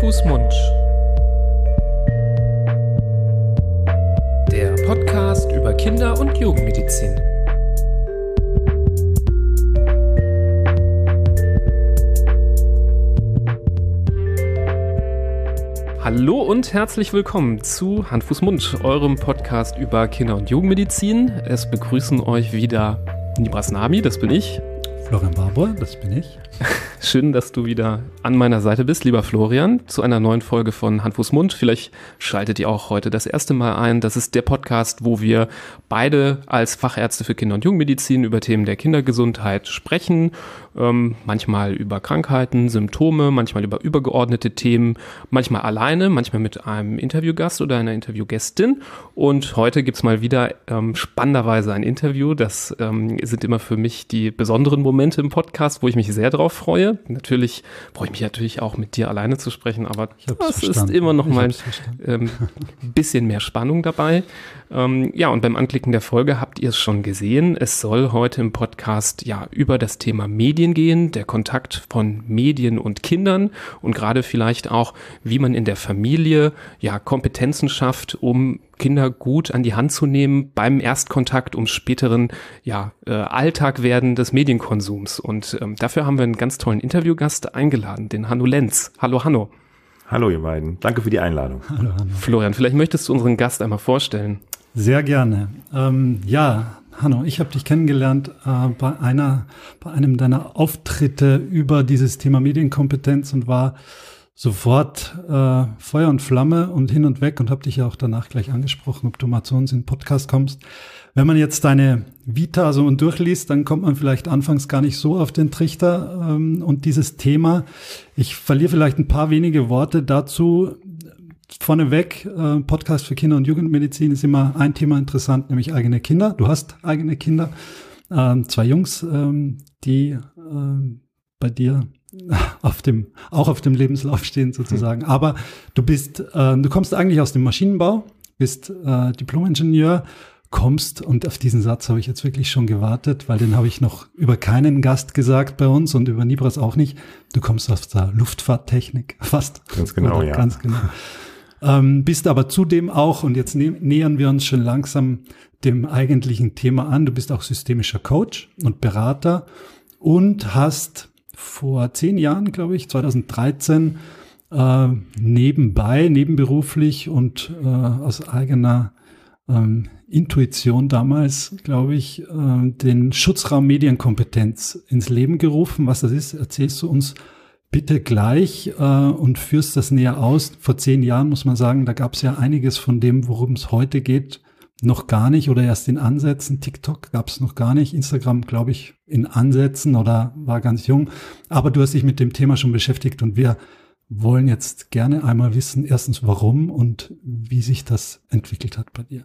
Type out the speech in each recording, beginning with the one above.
Fuß, Mund. Der Podcast über Kinder- und Jugendmedizin. Hallo und herzlich willkommen zu Hand, Fuß, Mund, eurem Podcast über Kinder- und Jugendmedizin. Es begrüßen euch wieder Nibras Nami, das bin ich. Florian Barbour, das bin ich. Schön, dass du wieder an meiner Seite bist, lieber Florian, zu einer neuen Folge von Hand, Fuß, Mund. Vielleicht schaltet ihr auch heute das erste Mal ein. Das ist der Podcast, wo wir beide als Fachärzte für Kinder- und Jugendmedizin über Themen der Kindergesundheit sprechen. Ähm, manchmal über Krankheiten, Symptome, manchmal über übergeordnete Themen, manchmal alleine, manchmal mit einem Interviewgast oder einer Interviewgästin. Und heute gibt's mal wieder ähm, spannenderweise ein Interview. Das ähm, sind immer für mich die besonderen Momente im Podcast, wo ich mich sehr drauf freue. Natürlich freue ich mich natürlich auch mit dir alleine zu sprechen, aber das verstanden. ist immer noch mal ein ähm, bisschen mehr Spannung dabei. Ähm, ja, und beim Anklicken der Folge habt ihr es schon gesehen. Es soll heute im Podcast ja über das Thema Medien gehen, der Kontakt von Medien und Kindern und gerade vielleicht auch, wie man in der Familie ja Kompetenzen schafft, um Kinder gut an die Hand zu nehmen beim Erstkontakt, um späteren ja, äh, Alltag werden des Medienkonsums. Und ähm, dafür haben wir einen ganz tollen Interviewgast eingeladen, den Hanno Lenz. Hallo Hanno. Hallo ihr beiden, danke für die Einladung. Hallo Hanno. Florian, vielleicht möchtest du unseren Gast einmal vorstellen. Sehr gerne. Ähm, ja, Hanno, ich habe dich kennengelernt äh, bei einer, bei einem deiner Auftritte über dieses Thema Medienkompetenz und war sofort äh, Feuer und Flamme und hin und weg und habe dich ja auch danach gleich angesprochen, ob du mal zu uns in den Podcast kommst. Wenn man jetzt deine Vita so und durchliest, dann kommt man vielleicht anfangs gar nicht so auf den Trichter ähm, und dieses Thema. Ich verliere vielleicht ein paar wenige Worte dazu, vorneweg, äh, Podcast für Kinder- und Jugendmedizin ist immer ein Thema interessant, nämlich eigene Kinder. Du hast eigene Kinder, ähm, zwei Jungs, ähm, die ähm, bei dir auf dem, auch auf dem Lebenslauf stehen sozusagen. Aber du bist, äh, du kommst eigentlich aus dem Maschinenbau, bist äh, Diplom-Ingenieur, kommst, und auf diesen Satz habe ich jetzt wirklich schon gewartet, weil den habe ich noch über keinen Gast gesagt bei uns und über Nibras auch nicht. Du kommst aus der Luftfahrttechnik, fast. Ganz genau, Oder ja. Ganz genau. Ähm, bist aber zudem auch, und jetzt nä nähern wir uns schon langsam dem eigentlichen Thema an, du bist auch systemischer Coach und Berater und hast vor zehn Jahren, glaube ich, 2013, äh, nebenbei, nebenberuflich und äh, aus eigener ähm, Intuition damals, glaube ich, äh, den Schutzraum Medienkompetenz ins Leben gerufen. Was das ist, erzählst du uns bitte gleich äh, und führst das näher aus. Vor zehn Jahren muss man sagen, da gab es ja einiges von dem, worum es heute geht, noch gar nicht oder erst in Ansätzen. TikTok gab es noch gar nicht. Instagram, glaube ich, in Ansätzen oder war ganz jung. Aber du hast dich mit dem Thema schon beschäftigt und wir wollen jetzt gerne einmal wissen, erstens warum und wie sich das entwickelt hat bei dir.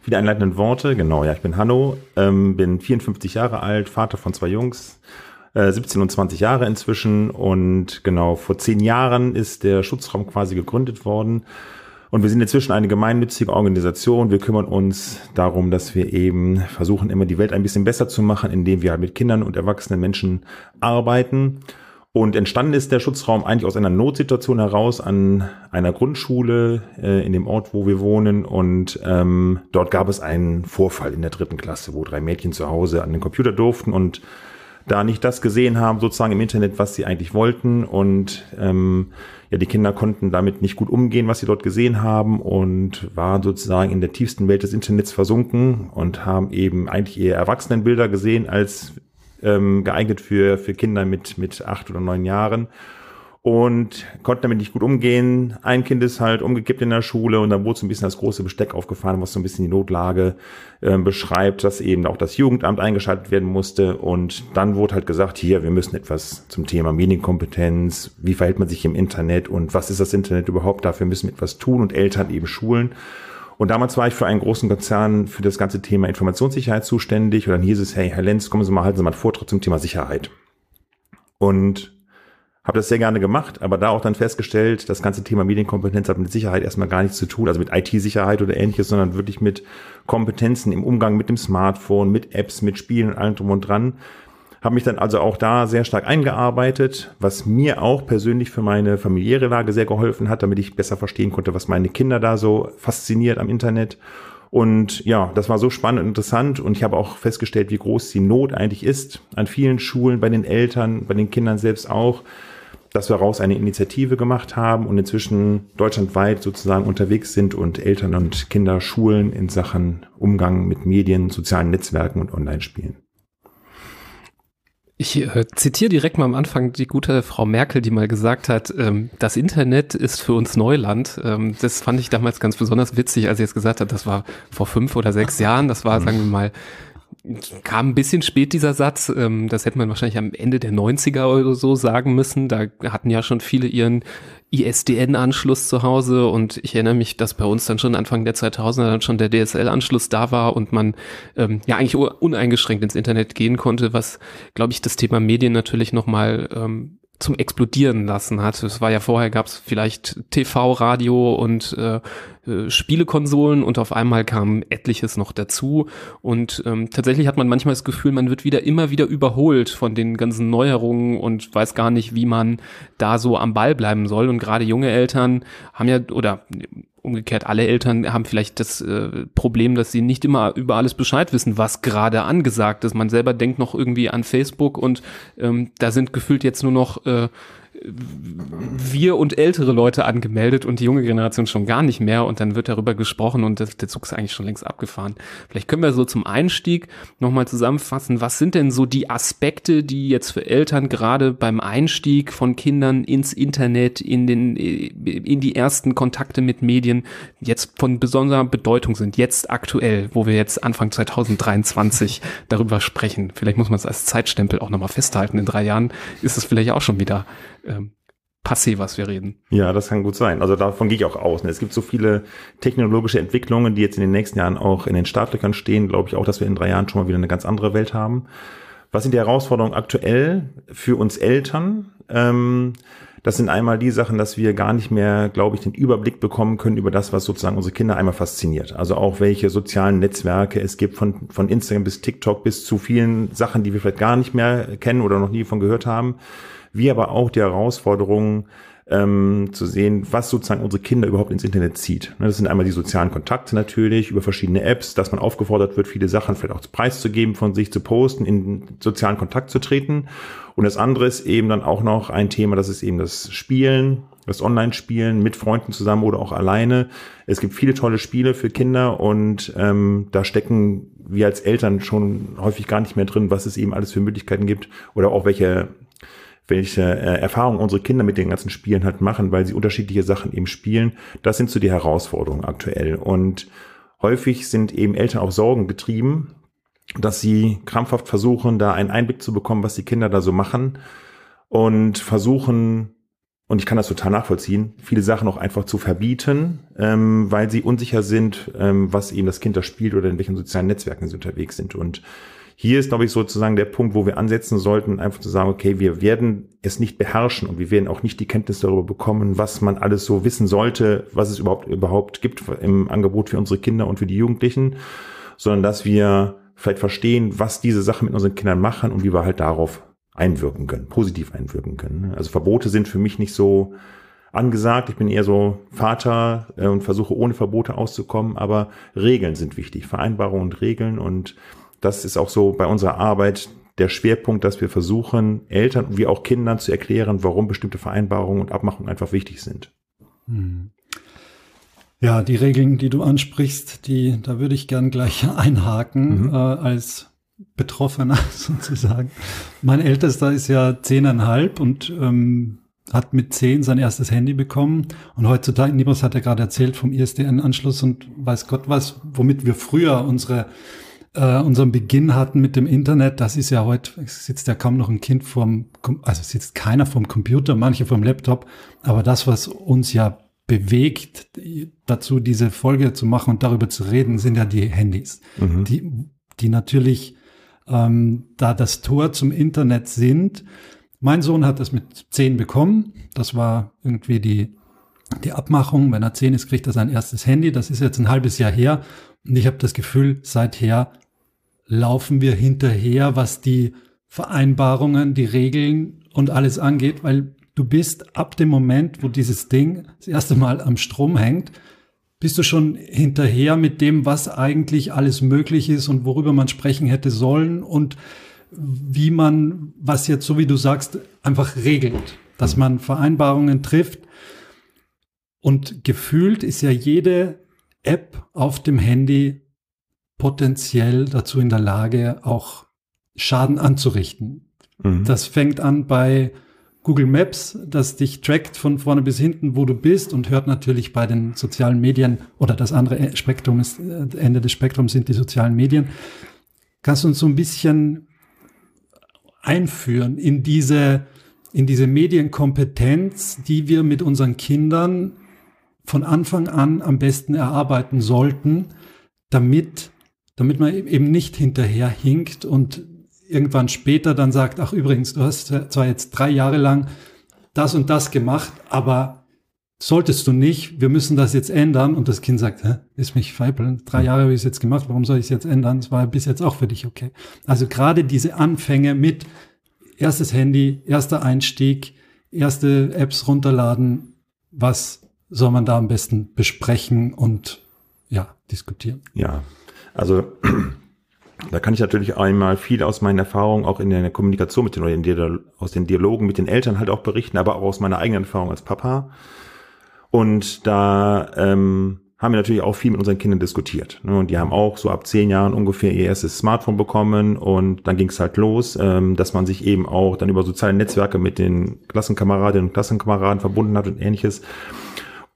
für die einleitenden Worte. Genau, ja, ich bin Hanno, ähm, bin 54 Jahre alt, Vater von zwei Jungs, äh, 17 und 20 Jahre inzwischen. Und genau, vor zehn Jahren ist der Schutzraum quasi gegründet worden. Und wir sind inzwischen eine gemeinnützige Organisation. Wir kümmern uns darum, dass wir eben versuchen, immer die Welt ein bisschen besser zu machen, indem wir halt mit Kindern und erwachsenen Menschen arbeiten. Und entstanden ist der Schutzraum eigentlich aus einer Notsituation heraus an einer Grundschule äh, in dem Ort, wo wir wohnen. Und ähm, dort gab es einen Vorfall in der dritten Klasse, wo drei Mädchen zu Hause an den Computer durften und da nicht das gesehen haben, sozusagen im Internet, was sie eigentlich wollten. Und ähm, ja, die Kinder konnten damit nicht gut umgehen, was sie dort gesehen haben und waren sozusagen in der tiefsten Welt des Internets versunken und haben eben eigentlich eher Erwachsenenbilder gesehen als ähm, geeignet für, für Kinder mit, mit acht oder neun Jahren. und konnte damit nicht gut umgehen. Ein Kind ist halt umgekippt in der Schule und dann wurde so ein bisschen das große Besteck aufgefahren, was so ein bisschen die Notlage äh, beschreibt, dass eben auch das Jugendamt eingeschaltet werden musste und dann wurde halt gesagt, hier, wir müssen etwas zum Thema Medienkompetenz, wie verhält man sich im Internet und was ist das Internet überhaupt, dafür müssen wir etwas tun und Eltern eben schulen. Und damals war ich für einen großen Konzern für das ganze Thema Informationssicherheit zuständig und dann hieß es, hey, Herr Lenz, kommen Sie mal, halten Sie mal einen Vortrag zum Thema Sicherheit. Und habe das sehr gerne gemacht, aber da auch dann festgestellt, das ganze Thema Medienkompetenz hat mit Sicherheit erstmal gar nichts zu tun, also mit IT-Sicherheit oder ähnliches, sondern wirklich mit Kompetenzen im Umgang mit dem Smartphone, mit Apps, mit Spielen und allem drum und dran. Habe mich dann also auch da sehr stark eingearbeitet, was mir auch persönlich für meine familiäre Lage sehr geholfen hat, damit ich besser verstehen konnte, was meine Kinder da so fasziniert am Internet. Und ja, das war so spannend und interessant und ich habe auch festgestellt, wie groß die Not eigentlich ist an vielen Schulen, bei den Eltern, bei den Kindern selbst auch, dass wir daraus eine Initiative gemacht haben und inzwischen deutschlandweit sozusagen unterwegs sind und Eltern und Kinder schulen in Sachen Umgang mit Medien, sozialen Netzwerken und Online-Spielen. Ich äh, zitiere direkt mal am Anfang die gute Frau Merkel, die mal gesagt hat, ähm, das Internet ist für uns Neuland. Ähm, das fand ich damals ganz besonders witzig, als sie jetzt gesagt hat, das war vor fünf oder sechs Jahren, das war, sagen wir mal, kam ein bisschen spät dieser Satz. Ähm, das hätte man wahrscheinlich am Ende der 90er oder so sagen müssen. Da hatten ja schon viele ihren ISDN-Anschluss zu Hause und ich erinnere mich, dass bei uns dann schon Anfang der 2000er dann schon der DSL-Anschluss da war und man ähm, ja eigentlich uneingeschränkt ins Internet gehen konnte, was, glaube ich, das Thema Medien natürlich nochmal ähm, zum Explodieren lassen hat. Es war ja vorher gab es vielleicht TV, Radio und äh, äh, Spielekonsolen und auf einmal kam etliches noch dazu und ähm, tatsächlich hat man manchmal das Gefühl, man wird wieder immer wieder überholt von den ganzen Neuerungen und weiß gar nicht, wie man da so am Ball bleiben soll und gerade junge Eltern haben ja oder umgekehrt alle Eltern haben vielleicht das äh, Problem, dass sie nicht immer über alles Bescheid wissen, was gerade angesagt ist. Man selber denkt noch irgendwie an Facebook und ähm, da sind gefühlt jetzt nur noch äh, wir und ältere Leute angemeldet und die junge Generation schon gar nicht mehr und dann wird darüber gesprochen und das, der Zug ist eigentlich schon längst abgefahren. Vielleicht können wir so zum Einstieg nochmal zusammenfassen, was sind denn so die Aspekte, die jetzt für Eltern gerade beim Einstieg von Kindern ins Internet, in den, in die ersten Kontakte mit Medien jetzt von besonderer Bedeutung sind, jetzt aktuell, wo wir jetzt Anfang 2023 darüber sprechen. Vielleicht muss man es als Zeitstempel auch nochmal festhalten. In drei Jahren ist es vielleicht auch schon wieder ähm, passé, was wir reden. Ja, das kann gut sein. Also davon gehe ich auch aus. Ne? Es gibt so viele technologische Entwicklungen, die jetzt in den nächsten Jahren auch in den Startlöchern stehen. Glaube ich auch, dass wir in drei Jahren schon mal wieder eine ganz andere Welt haben. Was sind die Herausforderungen aktuell für uns Eltern? Ähm, das sind einmal die Sachen, dass wir gar nicht mehr, glaube ich, den Überblick bekommen können über das, was sozusagen unsere Kinder einmal fasziniert. Also auch welche sozialen Netzwerke es gibt, von, von Instagram bis TikTok bis zu vielen Sachen, die wir vielleicht gar nicht mehr kennen oder noch nie von gehört haben wie aber auch die Herausforderungen ähm, zu sehen, was sozusagen unsere Kinder überhaupt ins Internet zieht. Ne, das sind einmal die sozialen Kontakte natürlich über verschiedene Apps, dass man aufgefordert wird, viele Sachen vielleicht auch preiszugeben, von sich zu posten, in sozialen Kontakt zu treten. Und das andere ist eben dann auch noch ein Thema, das ist eben das Spielen, das Online-Spielen mit Freunden zusammen oder auch alleine. Es gibt viele tolle Spiele für Kinder und ähm, da stecken wir als Eltern schon häufig gar nicht mehr drin, was es eben alles für Möglichkeiten gibt oder auch welche welche äh, Erfahrungen unsere Kinder mit den ganzen Spielen halt machen, weil sie unterschiedliche Sachen eben spielen. Das sind so die Herausforderungen aktuell. Und häufig sind eben Eltern auch Sorgen getrieben, dass sie krampfhaft versuchen, da einen Einblick zu bekommen, was die Kinder da so machen und versuchen, und ich kann das total nachvollziehen, viele Sachen auch einfach zu verbieten, ähm, weil sie unsicher sind, ähm, was eben das Kind da spielt oder in welchen sozialen Netzwerken sie unterwegs sind. Und hier ist, glaube ich, sozusagen der Punkt, wo wir ansetzen sollten, einfach zu sagen, okay, wir werden es nicht beherrschen und wir werden auch nicht die Kenntnis darüber bekommen, was man alles so wissen sollte, was es überhaupt, überhaupt gibt im Angebot für unsere Kinder und für die Jugendlichen, sondern dass wir vielleicht verstehen, was diese Sachen mit unseren Kindern machen und wie wir halt darauf einwirken können, positiv einwirken können. Also Verbote sind für mich nicht so angesagt. Ich bin eher so Vater äh, und versuche ohne Verbote auszukommen, aber Regeln sind wichtig, Vereinbarungen und Regeln und das ist auch so bei unserer Arbeit der Schwerpunkt, dass wir versuchen, Eltern wie auch Kindern zu erklären, warum bestimmte Vereinbarungen und Abmachungen einfach wichtig sind. Hm. Ja, die Regeln, die du ansprichst, die, da würde ich gern gleich einhaken mhm. äh, als Betroffener sozusagen. Mein Ältester ist ja zehneinhalb und ähm, hat mit zehn sein erstes Handy bekommen und heutzutage, Nibos hat ja gerade erzählt vom ISDN-Anschluss und weiß Gott was, womit wir früher unsere äh, unseren Beginn hatten mit dem Internet, das ist ja heute, sitzt ja kaum noch ein Kind vorm, also sitzt keiner vorm Computer, manche vorm Laptop, aber das, was uns ja bewegt, dazu diese Folge zu machen und darüber zu reden, sind ja die Handys, mhm. die, die natürlich ähm, da das Tor zum Internet sind. Mein Sohn hat das mit zehn bekommen. Das war irgendwie die, die Abmachung. Wenn er zehn ist, kriegt er sein erstes Handy. Das ist jetzt ein halbes Jahr her. Und ich habe das Gefühl, seither laufen wir hinterher, was die Vereinbarungen, die Regeln und alles angeht, weil du bist ab dem Moment, wo dieses Ding das erste Mal am Strom hängt, bist du schon hinterher mit dem, was eigentlich alles möglich ist und worüber man sprechen hätte sollen und wie man, was jetzt, so wie du sagst, einfach regelt, dass man Vereinbarungen trifft. Und gefühlt ist ja jede App auf dem Handy potenziell dazu in der Lage, auch Schaden anzurichten. Mhm. Das fängt an bei Google Maps, das dich trackt von vorne bis hinten, wo du bist und hört natürlich bei den sozialen Medien oder das andere Spektrum ist, äh, Ende des Spektrums sind die sozialen Medien. Kannst du uns so ein bisschen einführen in diese, in diese Medienkompetenz, die wir mit unseren Kindern von Anfang an am besten erarbeiten sollten, damit damit man eben nicht hinterher hinkt und irgendwann später dann sagt, ach übrigens, du hast zwar jetzt drei Jahre lang das und das gemacht, aber solltest du nicht, wir müssen das jetzt ändern. Und das Kind sagt, Hä, ist mich feibeln, drei Jahre habe ich es jetzt gemacht, warum soll ich es jetzt ändern? Es war bis jetzt auch für dich okay. Also gerade diese Anfänge mit erstes Handy, erster Einstieg, erste Apps runterladen, was soll man da am besten besprechen und ja, diskutieren? Ja, also da kann ich natürlich einmal viel aus meinen Erfahrungen auch in der Kommunikation mit den oder aus den Dialogen mit den Eltern halt auch berichten, aber auch aus meiner eigenen Erfahrung als Papa. Und da ähm, haben wir natürlich auch viel mit unseren Kindern diskutiert. Ne? Und die haben auch so ab zehn Jahren ungefähr ihr erstes Smartphone bekommen und dann ging es halt los, ähm, dass man sich eben auch dann über soziale Netzwerke mit den Klassenkameradinnen und Klassenkameraden verbunden hat und ähnliches.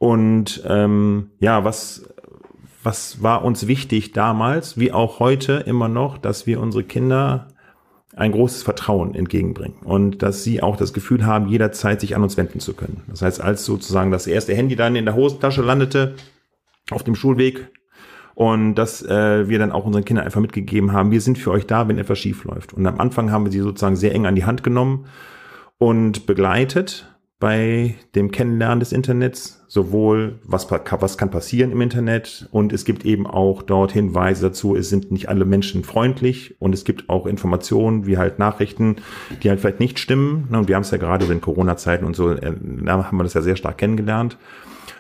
Und ähm, ja, was was war uns wichtig damals, wie auch heute immer noch, dass wir unsere Kinder ein großes Vertrauen entgegenbringen und dass sie auch das Gefühl haben, jederzeit sich an uns wenden zu können. Das heißt, als sozusagen das erste Handy dann in der Hosentasche landete, auf dem Schulweg, und dass äh, wir dann auch unseren Kindern einfach mitgegeben haben, wir sind für euch da, wenn etwas schief läuft. Und am Anfang haben wir sie sozusagen sehr eng an die Hand genommen und begleitet bei dem Kennenlernen des Internets, sowohl was, was kann passieren im Internet und es gibt eben auch dort Hinweise dazu, es sind nicht alle Menschen freundlich und es gibt auch Informationen wie halt Nachrichten, die halt vielleicht nicht stimmen. Und wir haben es ja gerade in Corona-Zeiten und so, äh, haben wir das ja sehr stark kennengelernt.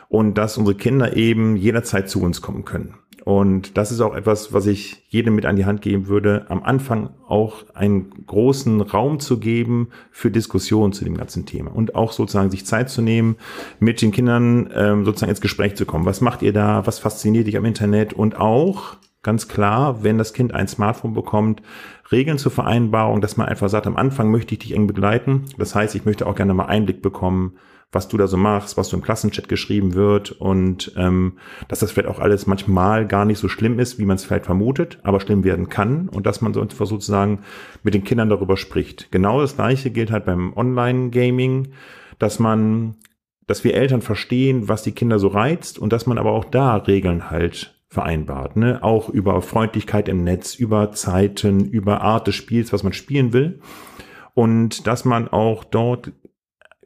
Und dass unsere Kinder eben jederzeit zu uns kommen können. Und das ist auch etwas, was ich jedem mit an die Hand geben würde, am Anfang auch einen großen Raum zu geben für Diskussionen zu dem ganzen Thema und auch sozusagen sich Zeit zu nehmen, mit den Kindern ähm, sozusagen ins Gespräch zu kommen. Was macht ihr da? Was fasziniert dich am Internet? Und auch ganz klar, wenn das Kind ein Smartphone bekommt, Regeln zur Vereinbarung, dass man einfach sagt, am Anfang möchte ich dich eng begleiten. Das heißt, ich möchte auch gerne mal Einblick bekommen, was du da so machst, was so im Klassenchat geschrieben wird und ähm, dass das vielleicht auch alles manchmal gar nicht so schlimm ist, wie man es vielleicht vermutet, aber schlimm werden kann und dass man so sozusagen mit den Kindern darüber spricht. Genau das gleiche gilt halt beim Online-Gaming, dass man, dass wir Eltern verstehen, was die Kinder so reizt und dass man aber auch da Regeln halt vereinbart, ne? Auch über Freundlichkeit im Netz, über Zeiten, über Art des Spiels, was man spielen will. Und dass man auch dort,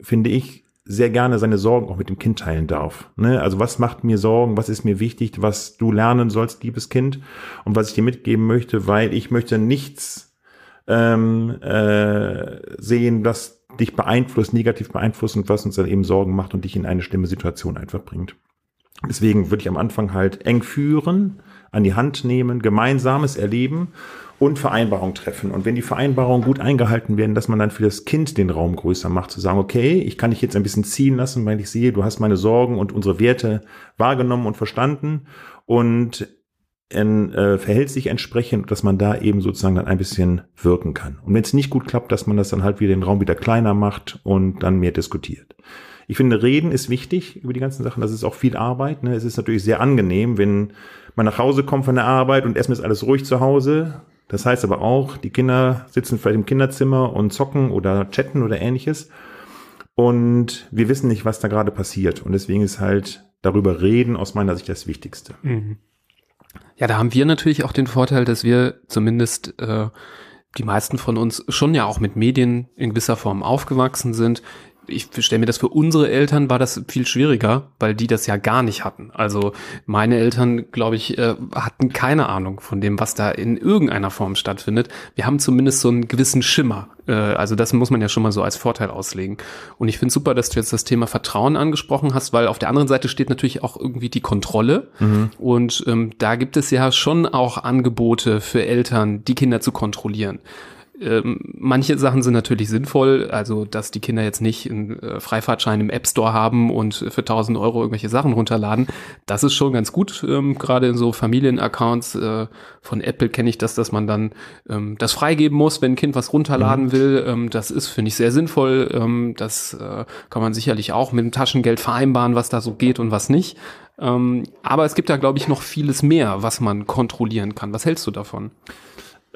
finde ich, sehr gerne seine Sorgen auch mit dem Kind teilen darf. Ne? Also was macht mir Sorgen, was ist mir wichtig, was du lernen sollst, liebes Kind, und was ich dir mitgeben möchte, weil ich möchte nichts ähm, äh, sehen, das dich beeinflusst, negativ beeinflusst und was uns dann eben Sorgen macht und dich in eine schlimme Situation einfach bringt. Deswegen würde ich am Anfang halt eng führen, an die Hand nehmen, gemeinsames erleben und Vereinbarungen treffen. Und wenn die Vereinbarungen gut eingehalten werden, dass man dann für das Kind den Raum größer macht, zu sagen, okay, ich kann dich jetzt ein bisschen ziehen lassen, weil ich sehe, du hast meine Sorgen und unsere Werte wahrgenommen und verstanden. Und in, äh, verhält sich entsprechend, dass man da eben sozusagen dann ein bisschen wirken kann. Und wenn es nicht gut klappt, dass man das dann halt wieder den Raum wieder kleiner macht und dann mehr diskutiert. Ich finde, reden ist wichtig über die ganzen Sachen. Das ist auch viel Arbeit. Ne? Es ist natürlich sehr angenehm, wenn man nach Hause kommt von der Arbeit und erstmal ist alles ruhig zu Hause. Das heißt aber auch, die Kinder sitzen vielleicht im Kinderzimmer und zocken oder chatten oder ähnliches. Und wir wissen nicht, was da gerade passiert. Und deswegen ist halt darüber reden aus meiner Sicht das Wichtigste. Mhm. Ja, da haben wir natürlich auch den Vorteil, dass wir zumindest äh, die meisten von uns schon ja auch mit Medien in gewisser Form aufgewachsen sind ich stelle mir das für unsere Eltern war das viel schwieriger, weil die das ja gar nicht hatten. Also meine Eltern, glaube ich, äh, hatten keine Ahnung von dem, was da in irgendeiner Form stattfindet. Wir haben zumindest so einen gewissen Schimmer. Äh, also das muss man ja schon mal so als Vorteil auslegen. Und ich finde super, dass du jetzt das Thema Vertrauen angesprochen hast, weil auf der anderen Seite steht natürlich auch irgendwie die Kontrolle. Mhm. Und ähm, da gibt es ja schon auch Angebote für Eltern, die Kinder zu kontrollieren. Ähm, manche Sachen sind natürlich sinnvoll, also dass die Kinder jetzt nicht einen äh, Freifahrtschein im App Store haben und für 1000 Euro irgendwelche Sachen runterladen. Das ist schon ganz gut, ähm, gerade in so Familienaccounts äh, von Apple kenne ich das, dass man dann ähm, das freigeben muss, wenn ein Kind was runterladen mhm. will. Ähm, das ist, finde ich, sehr sinnvoll. Ähm, das äh, kann man sicherlich auch mit dem Taschengeld vereinbaren, was da so geht und was nicht. Aber es gibt da, glaube ich, noch vieles mehr, was man kontrollieren kann. Was hältst du davon?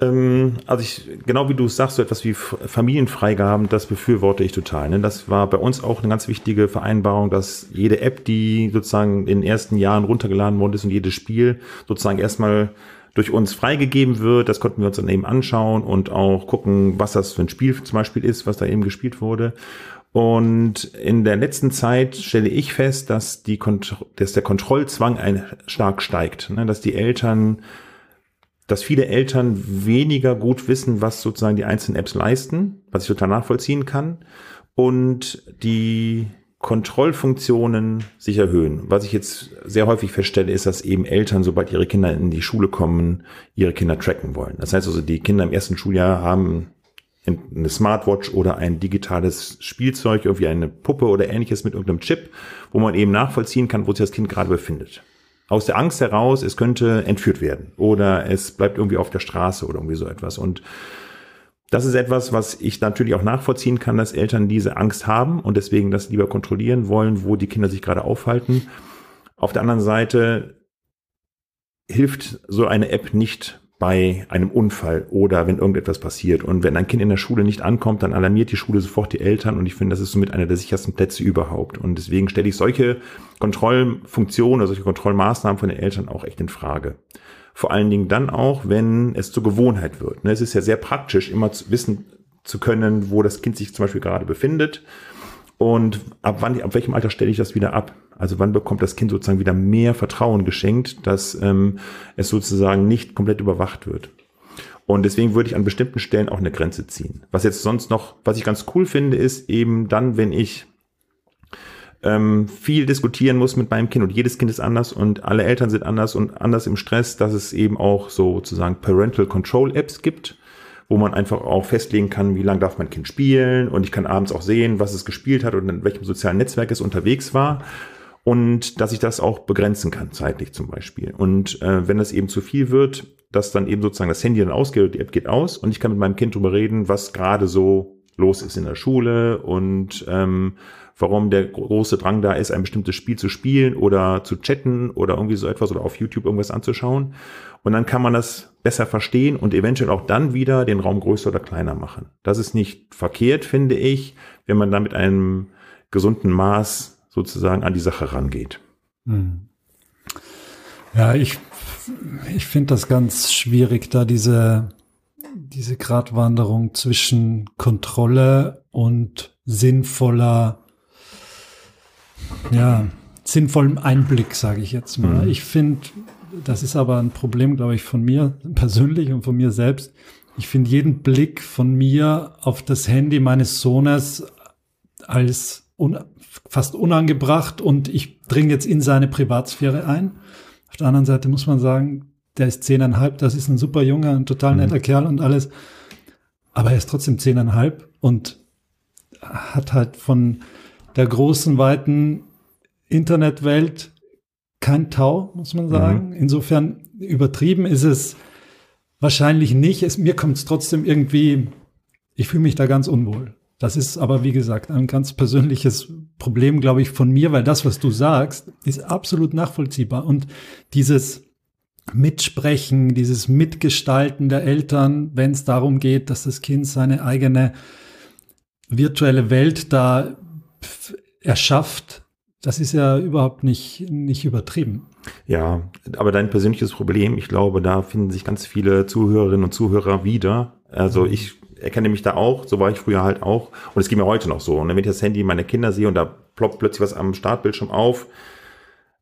Ähm, also ich, genau wie du sagst, so etwas wie Familienfreigaben, das befürworte ich total. Ne? Das war bei uns auch eine ganz wichtige Vereinbarung, dass jede App, die sozusagen in den ersten Jahren runtergeladen worden ist und jedes Spiel sozusagen erstmal durch uns freigegeben wird. Das konnten wir uns dann eben anschauen und auch gucken, was das für ein Spiel zum Beispiel ist, was da eben gespielt wurde. Und in der letzten Zeit stelle ich fest, dass, die Kont dass der Kontrollzwang ein, stark steigt, ne? dass die Eltern dass viele Eltern weniger gut wissen, was sozusagen die einzelnen Apps leisten, was ich total nachvollziehen kann, und die Kontrollfunktionen sich erhöhen. Was ich jetzt sehr häufig feststelle, ist, dass eben Eltern, sobald ihre Kinder in die Schule kommen, ihre Kinder tracken wollen. Das heißt also, die Kinder im ersten Schuljahr haben eine Smartwatch oder ein digitales Spielzeug, irgendwie eine Puppe oder ähnliches mit irgendeinem Chip, wo man eben nachvollziehen kann, wo sich das Kind gerade befindet aus der Angst heraus, es könnte entführt werden oder es bleibt irgendwie auf der Straße oder irgendwie so etwas. Und das ist etwas, was ich natürlich auch nachvollziehen kann, dass Eltern diese Angst haben und deswegen das lieber kontrollieren wollen, wo die Kinder sich gerade aufhalten. Auf der anderen Seite hilft so eine App nicht bei einem Unfall oder wenn irgendetwas passiert. Und wenn ein Kind in der Schule nicht ankommt, dann alarmiert die Schule sofort die Eltern und ich finde, das ist somit einer der sichersten Plätze überhaupt. Und deswegen stelle ich solche Kontrollfunktionen oder solche Kontrollmaßnahmen von den Eltern auch echt in Frage. Vor allen Dingen dann auch, wenn es zur Gewohnheit wird. Ne, es ist ja sehr praktisch, immer zu wissen zu können, wo das Kind sich zum Beispiel gerade befindet und ab wann, ab welchem Alter stelle ich das wieder ab? Also wann bekommt das Kind sozusagen wieder mehr Vertrauen geschenkt, dass ähm, es sozusagen nicht komplett überwacht wird? Und deswegen würde ich an bestimmten Stellen auch eine Grenze ziehen. Was jetzt sonst noch, was ich ganz cool finde, ist eben dann, wenn ich ähm, viel diskutieren muss mit meinem Kind und jedes Kind ist anders und alle Eltern sind anders und anders im Stress, dass es eben auch sozusagen Parental Control Apps gibt, wo man einfach auch festlegen kann, wie lange darf mein Kind spielen und ich kann abends auch sehen, was es gespielt hat und in welchem sozialen Netzwerk es unterwegs war und dass ich das auch begrenzen kann, zeitlich zum Beispiel. Und äh, wenn das eben zu viel wird, dass dann eben sozusagen das Handy dann ausgeht, die App geht aus und ich kann mit meinem Kind drüber reden, was gerade so los ist in der Schule und ähm, warum der große Drang da ist, ein bestimmtes Spiel zu spielen oder zu chatten oder irgendwie so etwas oder auf YouTube irgendwas anzuschauen. Und dann kann man das besser verstehen und eventuell auch dann wieder den Raum größer oder kleiner machen. Das ist nicht verkehrt, finde ich, wenn man da mit einem gesunden Maß sozusagen an die Sache rangeht. Hm. Ja, ich, ich finde das ganz schwierig, da diese, diese Gratwanderung zwischen Kontrolle und sinnvoller, ja, sinnvollem Einblick, sage ich jetzt mal. Mhm. Ich finde, das ist aber ein Problem, glaube ich, von mir persönlich und von mir selbst. Ich finde jeden Blick von mir auf das Handy meines Sohnes als un fast unangebracht und ich dringe jetzt in seine Privatsphäre ein. Auf der anderen Seite muss man sagen, der ist zehneinhalb, das ist ein super Junge, ein total netter mhm. Kerl und alles. Aber er ist trotzdem zehneinhalb und hat halt von der großen, weiten Internetwelt kein Tau, muss man sagen. Mhm. Insofern übertrieben ist es wahrscheinlich nicht. Es, mir kommt es trotzdem irgendwie, ich fühle mich da ganz unwohl. Das ist aber, wie gesagt, ein ganz persönliches Problem, glaube ich, von mir, weil das, was du sagst, ist absolut nachvollziehbar. Und dieses Mitsprechen, dieses Mitgestalten der Eltern, wenn es darum geht, dass das Kind seine eigene virtuelle Welt da erschafft, das ist ja überhaupt nicht, nicht übertrieben. Ja, aber dein persönliches Problem, ich glaube, da finden sich ganz viele Zuhörerinnen und Zuhörer wieder. Also ich erkenne mich da auch, so war ich früher halt auch. Und es geht mir heute noch so. Und wenn ich das Handy meiner Kinder sehe und da ploppt plötzlich was am Startbildschirm auf,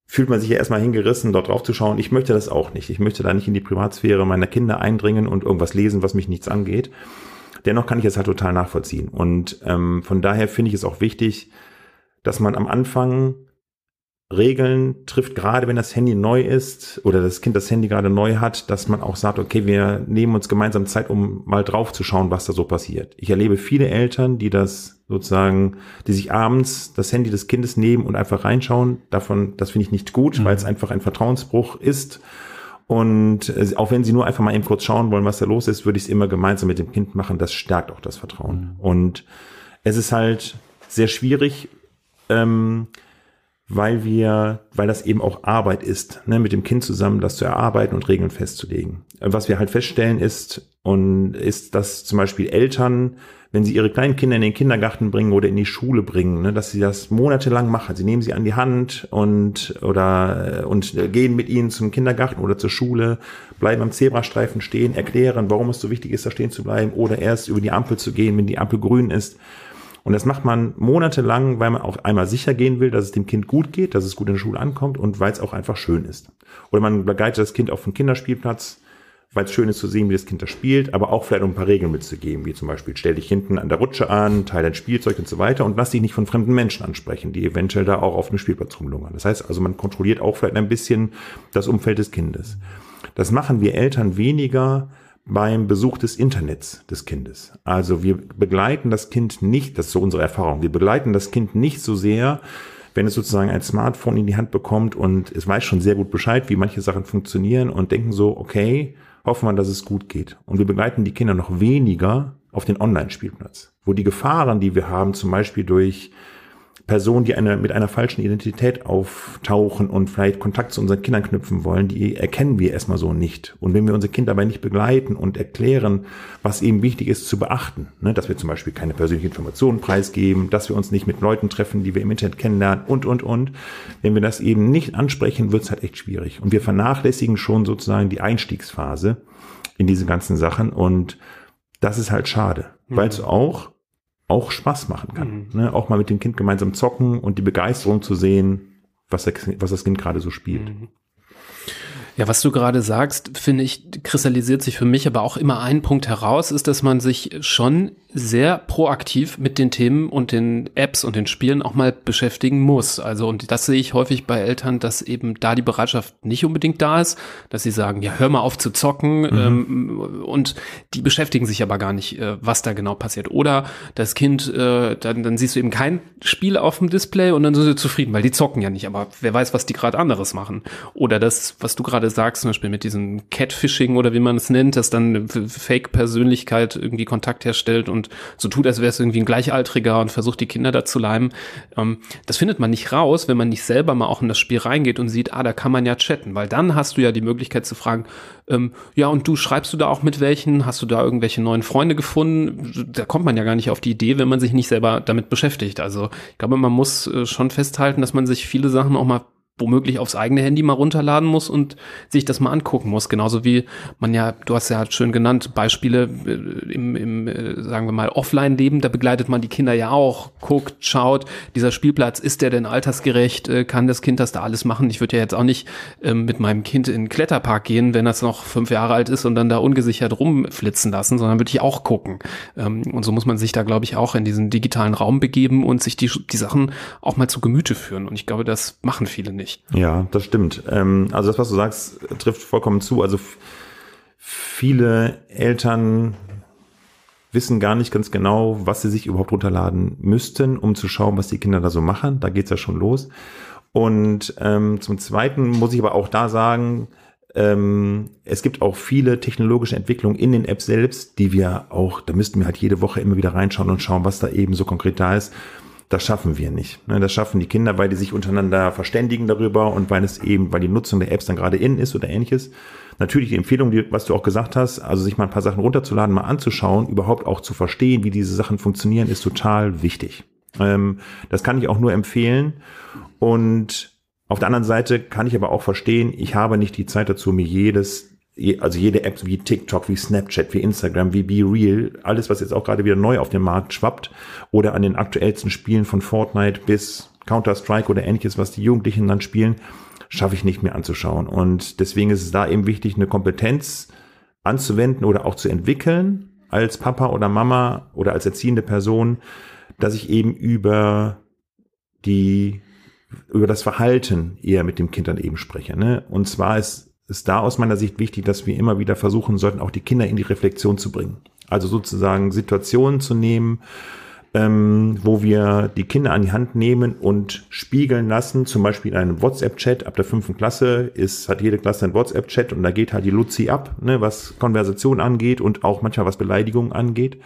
fühlt man sich ja erstmal hingerissen, dort drauf zu schauen. Ich möchte das auch nicht. Ich möchte da nicht in die Privatsphäre meiner Kinder eindringen und irgendwas lesen, was mich nichts angeht. Dennoch kann ich es halt total nachvollziehen. Und ähm, von daher finde ich es auch wichtig, dass man am Anfang Regeln trifft, gerade wenn das Handy neu ist oder das Kind das Handy gerade neu hat, dass man auch sagt, okay, wir nehmen uns gemeinsam Zeit, um mal drauf zu schauen, was da so passiert. Ich erlebe viele Eltern, die das sozusagen, die sich abends das Handy des Kindes nehmen und einfach reinschauen. Davon, das finde ich nicht gut, mhm. weil es einfach ein Vertrauensbruch ist. Und äh, auch wenn sie nur einfach mal eben kurz schauen wollen, was da los ist, würde ich es immer gemeinsam mit dem Kind machen. Das stärkt auch das Vertrauen. Mhm. Und es ist halt sehr schwierig, ähm, weil wir, weil das eben auch Arbeit ist, ne, mit dem Kind zusammen das zu erarbeiten und Regeln festzulegen. Was wir halt feststellen ist, und ist, dass zum Beispiel Eltern, wenn sie ihre kleinen Kinder in den Kindergarten bringen oder in die Schule bringen, ne, dass sie das monatelang machen. Sie nehmen sie an die Hand und oder und gehen mit ihnen zum Kindergarten oder zur Schule, bleiben am Zebrastreifen stehen, erklären, warum es so wichtig ist, da stehen zu bleiben oder erst über die Ampel zu gehen, wenn die Ampel grün ist und das macht man monatelang, weil man auch einmal sicher gehen will, dass es dem Kind gut geht, dass es gut in der Schule ankommt und weil es auch einfach schön ist. Oder man begleitet das Kind auf dem Kinderspielplatz, weil es schön ist zu sehen, wie das Kind da spielt, aber auch vielleicht um ein paar Regeln mitzugeben, wie zum Beispiel stell dich hinten an der Rutsche an, teile dein Spielzeug und so weiter und lass dich nicht von fremden Menschen ansprechen, die eventuell da auch auf dem Spielplatz rumlungern. Das heißt also, man kontrolliert auch vielleicht ein bisschen das Umfeld des Kindes. Das machen wir Eltern weniger, beim Besuch des Internets des Kindes. Also wir begleiten das Kind nicht, das ist so unsere Erfahrung, wir begleiten das Kind nicht so sehr, wenn es sozusagen ein Smartphone in die Hand bekommt und es weiß schon sehr gut Bescheid, wie manche Sachen funktionieren und denken so, okay, hoffen wir, dass es gut geht. Und wir begleiten die Kinder noch weniger auf den Online-Spielplatz, wo die Gefahren, die wir haben, zum Beispiel durch Personen, die eine, mit einer falschen Identität auftauchen und vielleicht Kontakt zu unseren Kindern knüpfen wollen, die erkennen wir erstmal so nicht. Und wenn wir unsere Kinder dabei nicht begleiten und erklären, was eben wichtig ist zu beachten, ne, dass wir zum Beispiel keine persönlichen Informationen preisgeben, dass wir uns nicht mit Leuten treffen, die wir im Internet kennenlernen und, und, und. Wenn wir das eben nicht ansprechen, wird es halt echt schwierig. Und wir vernachlässigen schon sozusagen die Einstiegsphase in diese ganzen Sachen und das ist halt schade, mhm. weil es auch auch Spaß machen kann. Mhm. Ne? Auch mal mit dem Kind gemeinsam zocken und die Begeisterung zu sehen, was, der, was das Kind gerade so spielt. Mhm. Ja, was du gerade sagst, finde ich, kristallisiert sich für mich aber auch immer ein Punkt heraus, ist, dass man sich schon sehr proaktiv mit den Themen und den Apps und den Spielen auch mal beschäftigen muss. Also, und das sehe ich häufig bei Eltern, dass eben da die Bereitschaft nicht unbedingt da ist, dass sie sagen, ja, hör mal auf zu zocken, mhm. ähm, und die beschäftigen sich aber gar nicht, äh, was da genau passiert. Oder das Kind, äh, dann, dann siehst du eben kein Spiel auf dem Display und dann sind sie zufrieden, weil die zocken ja nicht, aber wer weiß, was die gerade anderes machen. Oder das, was du gerade sagst, zum Beispiel mit diesem Catfishing oder wie man es nennt, dass dann Fake-Persönlichkeit irgendwie Kontakt herstellt und und so tut, als wäre es irgendwie ein Gleichaltriger und versucht die Kinder da zu leimen. Ähm, das findet man nicht raus, wenn man nicht selber mal auch in das Spiel reingeht und sieht, ah, da kann man ja chatten, weil dann hast du ja die Möglichkeit zu fragen, ähm, ja, und du schreibst du da auch mit welchen? Hast du da irgendwelche neuen Freunde gefunden? Da kommt man ja gar nicht auf die Idee, wenn man sich nicht selber damit beschäftigt. Also ich glaube, man muss äh, schon festhalten, dass man sich viele Sachen auch mal womöglich aufs eigene Handy mal runterladen muss und sich das mal angucken muss. Genauso wie man ja, du hast ja schön genannt, Beispiele äh, im, im äh, sagen wir mal, Offline-Leben, da begleitet man die Kinder ja auch, guckt, schaut, dieser Spielplatz, ist der denn altersgerecht, äh, kann das Kind das da alles machen? Ich würde ja jetzt auch nicht ähm, mit meinem Kind in den Kletterpark gehen, wenn das noch fünf Jahre alt ist und dann da ungesichert rumflitzen lassen, sondern würde ich auch gucken. Ähm, und so muss man sich da, glaube ich, auch in diesen digitalen Raum begeben und sich die, die Sachen auch mal zu Gemüte führen. Und ich glaube, das machen viele nicht nicht. Ja, das stimmt. Ähm, also das, was du sagst, trifft vollkommen zu. Also viele Eltern wissen gar nicht ganz genau, was sie sich überhaupt runterladen müssten, um zu schauen, was die Kinder da so machen. Da geht's ja schon los. Und ähm, zum Zweiten muss ich aber auch da sagen, ähm, es gibt auch viele technologische Entwicklungen in den Apps selbst, die wir auch, da müssten wir halt jede Woche immer wieder reinschauen und schauen, was da eben so konkret da ist. Das schaffen wir nicht. Ne? Das schaffen die Kinder, weil die sich untereinander verständigen darüber und weil es eben, weil die Nutzung der Apps dann gerade in ist oder ähnliches. Natürlich die Empfehlung, die, was du auch gesagt hast, also sich mal ein paar Sachen runterzuladen, mal anzuschauen, überhaupt auch zu verstehen, wie diese Sachen funktionieren, ist total wichtig. Ähm, das kann ich auch nur empfehlen. Und auf der anderen Seite kann ich aber auch verstehen, ich habe nicht die Zeit dazu, mir jedes, also jede App wie TikTok, wie Snapchat, wie Instagram, wie Be Real, alles, was jetzt auch gerade wieder neu auf den Markt schwappt oder an den aktuellsten Spielen von Fortnite bis Counter-Strike oder ähnliches, was die Jugendlichen dann spielen, schaffe ich nicht mehr anzuschauen. Und deswegen ist es da eben wichtig, eine Kompetenz anzuwenden oder auch zu entwickeln als Papa oder Mama oder als erziehende Person, dass ich eben über die über das Verhalten eher mit dem Kind dann eben spreche. Ne? Und zwar ist, ist da aus meiner Sicht wichtig, dass wir immer wieder versuchen sollten, auch die Kinder in die Reflexion zu bringen. Also sozusagen Situationen zu nehmen, ähm, wo wir die Kinder an die Hand nehmen und spiegeln lassen, zum Beispiel in einem WhatsApp-Chat. Ab der fünften Klasse ist, hat jede Klasse einen WhatsApp-Chat und da geht halt die Luzi ab, ne, was Konversation angeht und auch manchmal was Beleidigung angeht.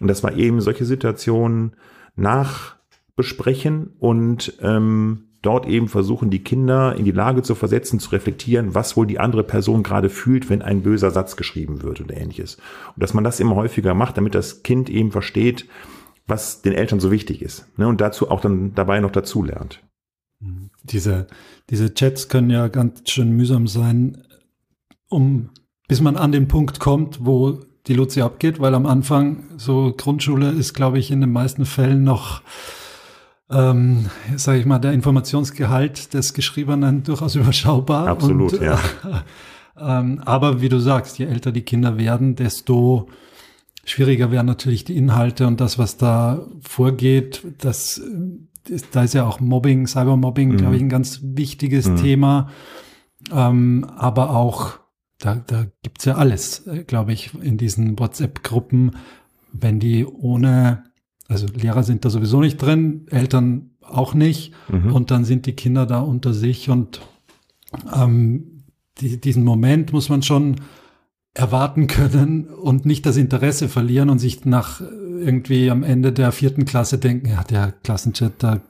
Und dass wir eben solche Situationen nachbesprechen und ähm, dort eben versuchen, die Kinder in die Lage zu versetzen, zu reflektieren, was wohl die andere Person gerade fühlt, wenn ein böser Satz geschrieben wird oder ähnliches. Und dass man das immer häufiger macht, damit das Kind eben versteht, was den Eltern so wichtig ist. Ne? Und dazu auch dann dabei noch dazu lernt. Diese, diese Chats können ja ganz schön mühsam sein, um, bis man an den Punkt kommt, wo die Luzi abgeht, weil am Anfang so Grundschule ist, glaube ich, in den meisten Fällen noch ähm, sage ich mal, der Informationsgehalt des Geschriebenen durchaus überschaubar. Absolut, und, ja. ähm, aber wie du sagst, je älter die Kinder werden, desto schwieriger werden natürlich die Inhalte und das, was da vorgeht. Das, ist, da ist ja auch Mobbing, Cybermobbing, mhm. glaube ich, ein ganz wichtiges mhm. Thema. Ähm, aber auch, da, da gibt's ja alles, äh, glaube ich, in diesen WhatsApp-Gruppen, wenn die ohne also Lehrer sind da sowieso nicht drin, Eltern auch nicht. Mhm. Und dann sind die Kinder da unter sich und ähm, die, diesen Moment muss man schon erwarten können und nicht das Interesse verlieren und sich nach irgendwie am Ende der vierten Klasse denken, ja, der Klassenchat, da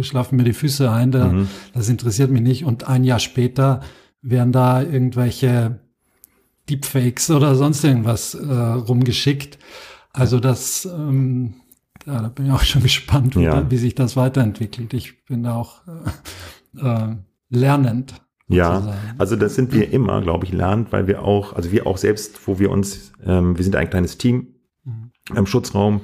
schlafen mir die Füße ein, da, mhm. das interessiert mich nicht. Und ein Jahr später werden da irgendwelche Deepfakes oder sonst irgendwas äh, rumgeschickt. Also das ähm, da bin ich auch schon gespannt, wie, ja. wie sich das weiterentwickelt. Ich bin da auch äh, äh lernend. Ja, also das sind wir immer, glaube ich, lernend, weil wir auch, also wir auch selbst, wo wir uns, ähm, wir sind ein kleines Team mhm. im Schutzraum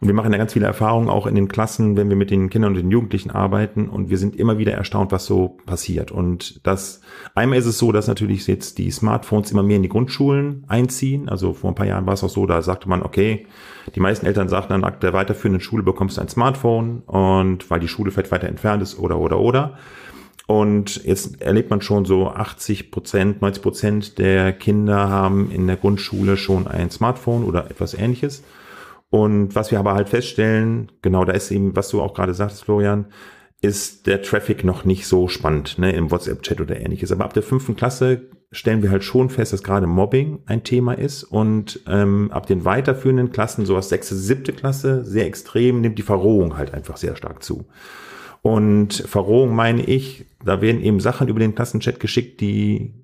und wir machen ja ganz viele Erfahrungen auch in den Klassen, wenn wir mit den Kindern und den Jugendlichen arbeiten und wir sind immer wieder erstaunt, was so passiert. Und das, einmal ist es so, dass natürlich jetzt die Smartphones immer mehr in die Grundschulen einziehen. Also vor ein paar Jahren war es auch so, da sagte man, okay, die meisten Eltern sagten nach der weiterführenden Schule bekommst du ein Smartphone und weil die Schule vielleicht weiter entfernt ist oder, oder, oder. Und jetzt erlebt man schon so 80 Prozent, 90 Prozent der Kinder haben in der Grundschule schon ein Smartphone oder etwas ähnliches. Und was wir aber halt feststellen, genau da ist eben, was du auch gerade sagtest, Florian, ist der Traffic noch nicht so spannend, ne, im WhatsApp-Chat oder ähnliches. Aber ab der fünften Klasse stellen wir halt schon fest, dass gerade Mobbing ein Thema ist und ähm, ab den weiterführenden Klassen, so aus sechste, siebte Klasse, sehr extrem, nimmt die Verrohung halt einfach sehr stark zu. Und Verrohung meine ich, da werden eben Sachen über den Klassenchat geschickt, die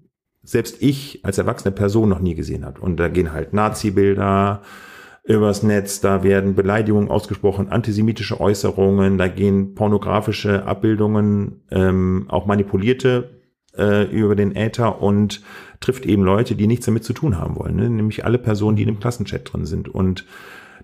selbst ich als erwachsene Person noch nie gesehen habe. Und da gehen halt Nazi-Bilder, übers Netz, da werden Beleidigungen ausgesprochen, antisemitische Äußerungen, da gehen pornografische Abbildungen, ähm, auch manipulierte äh, über den Äther und trifft eben Leute, die nichts damit zu tun haben wollen, ne? nämlich alle Personen, die in dem Klassenchat drin sind. Und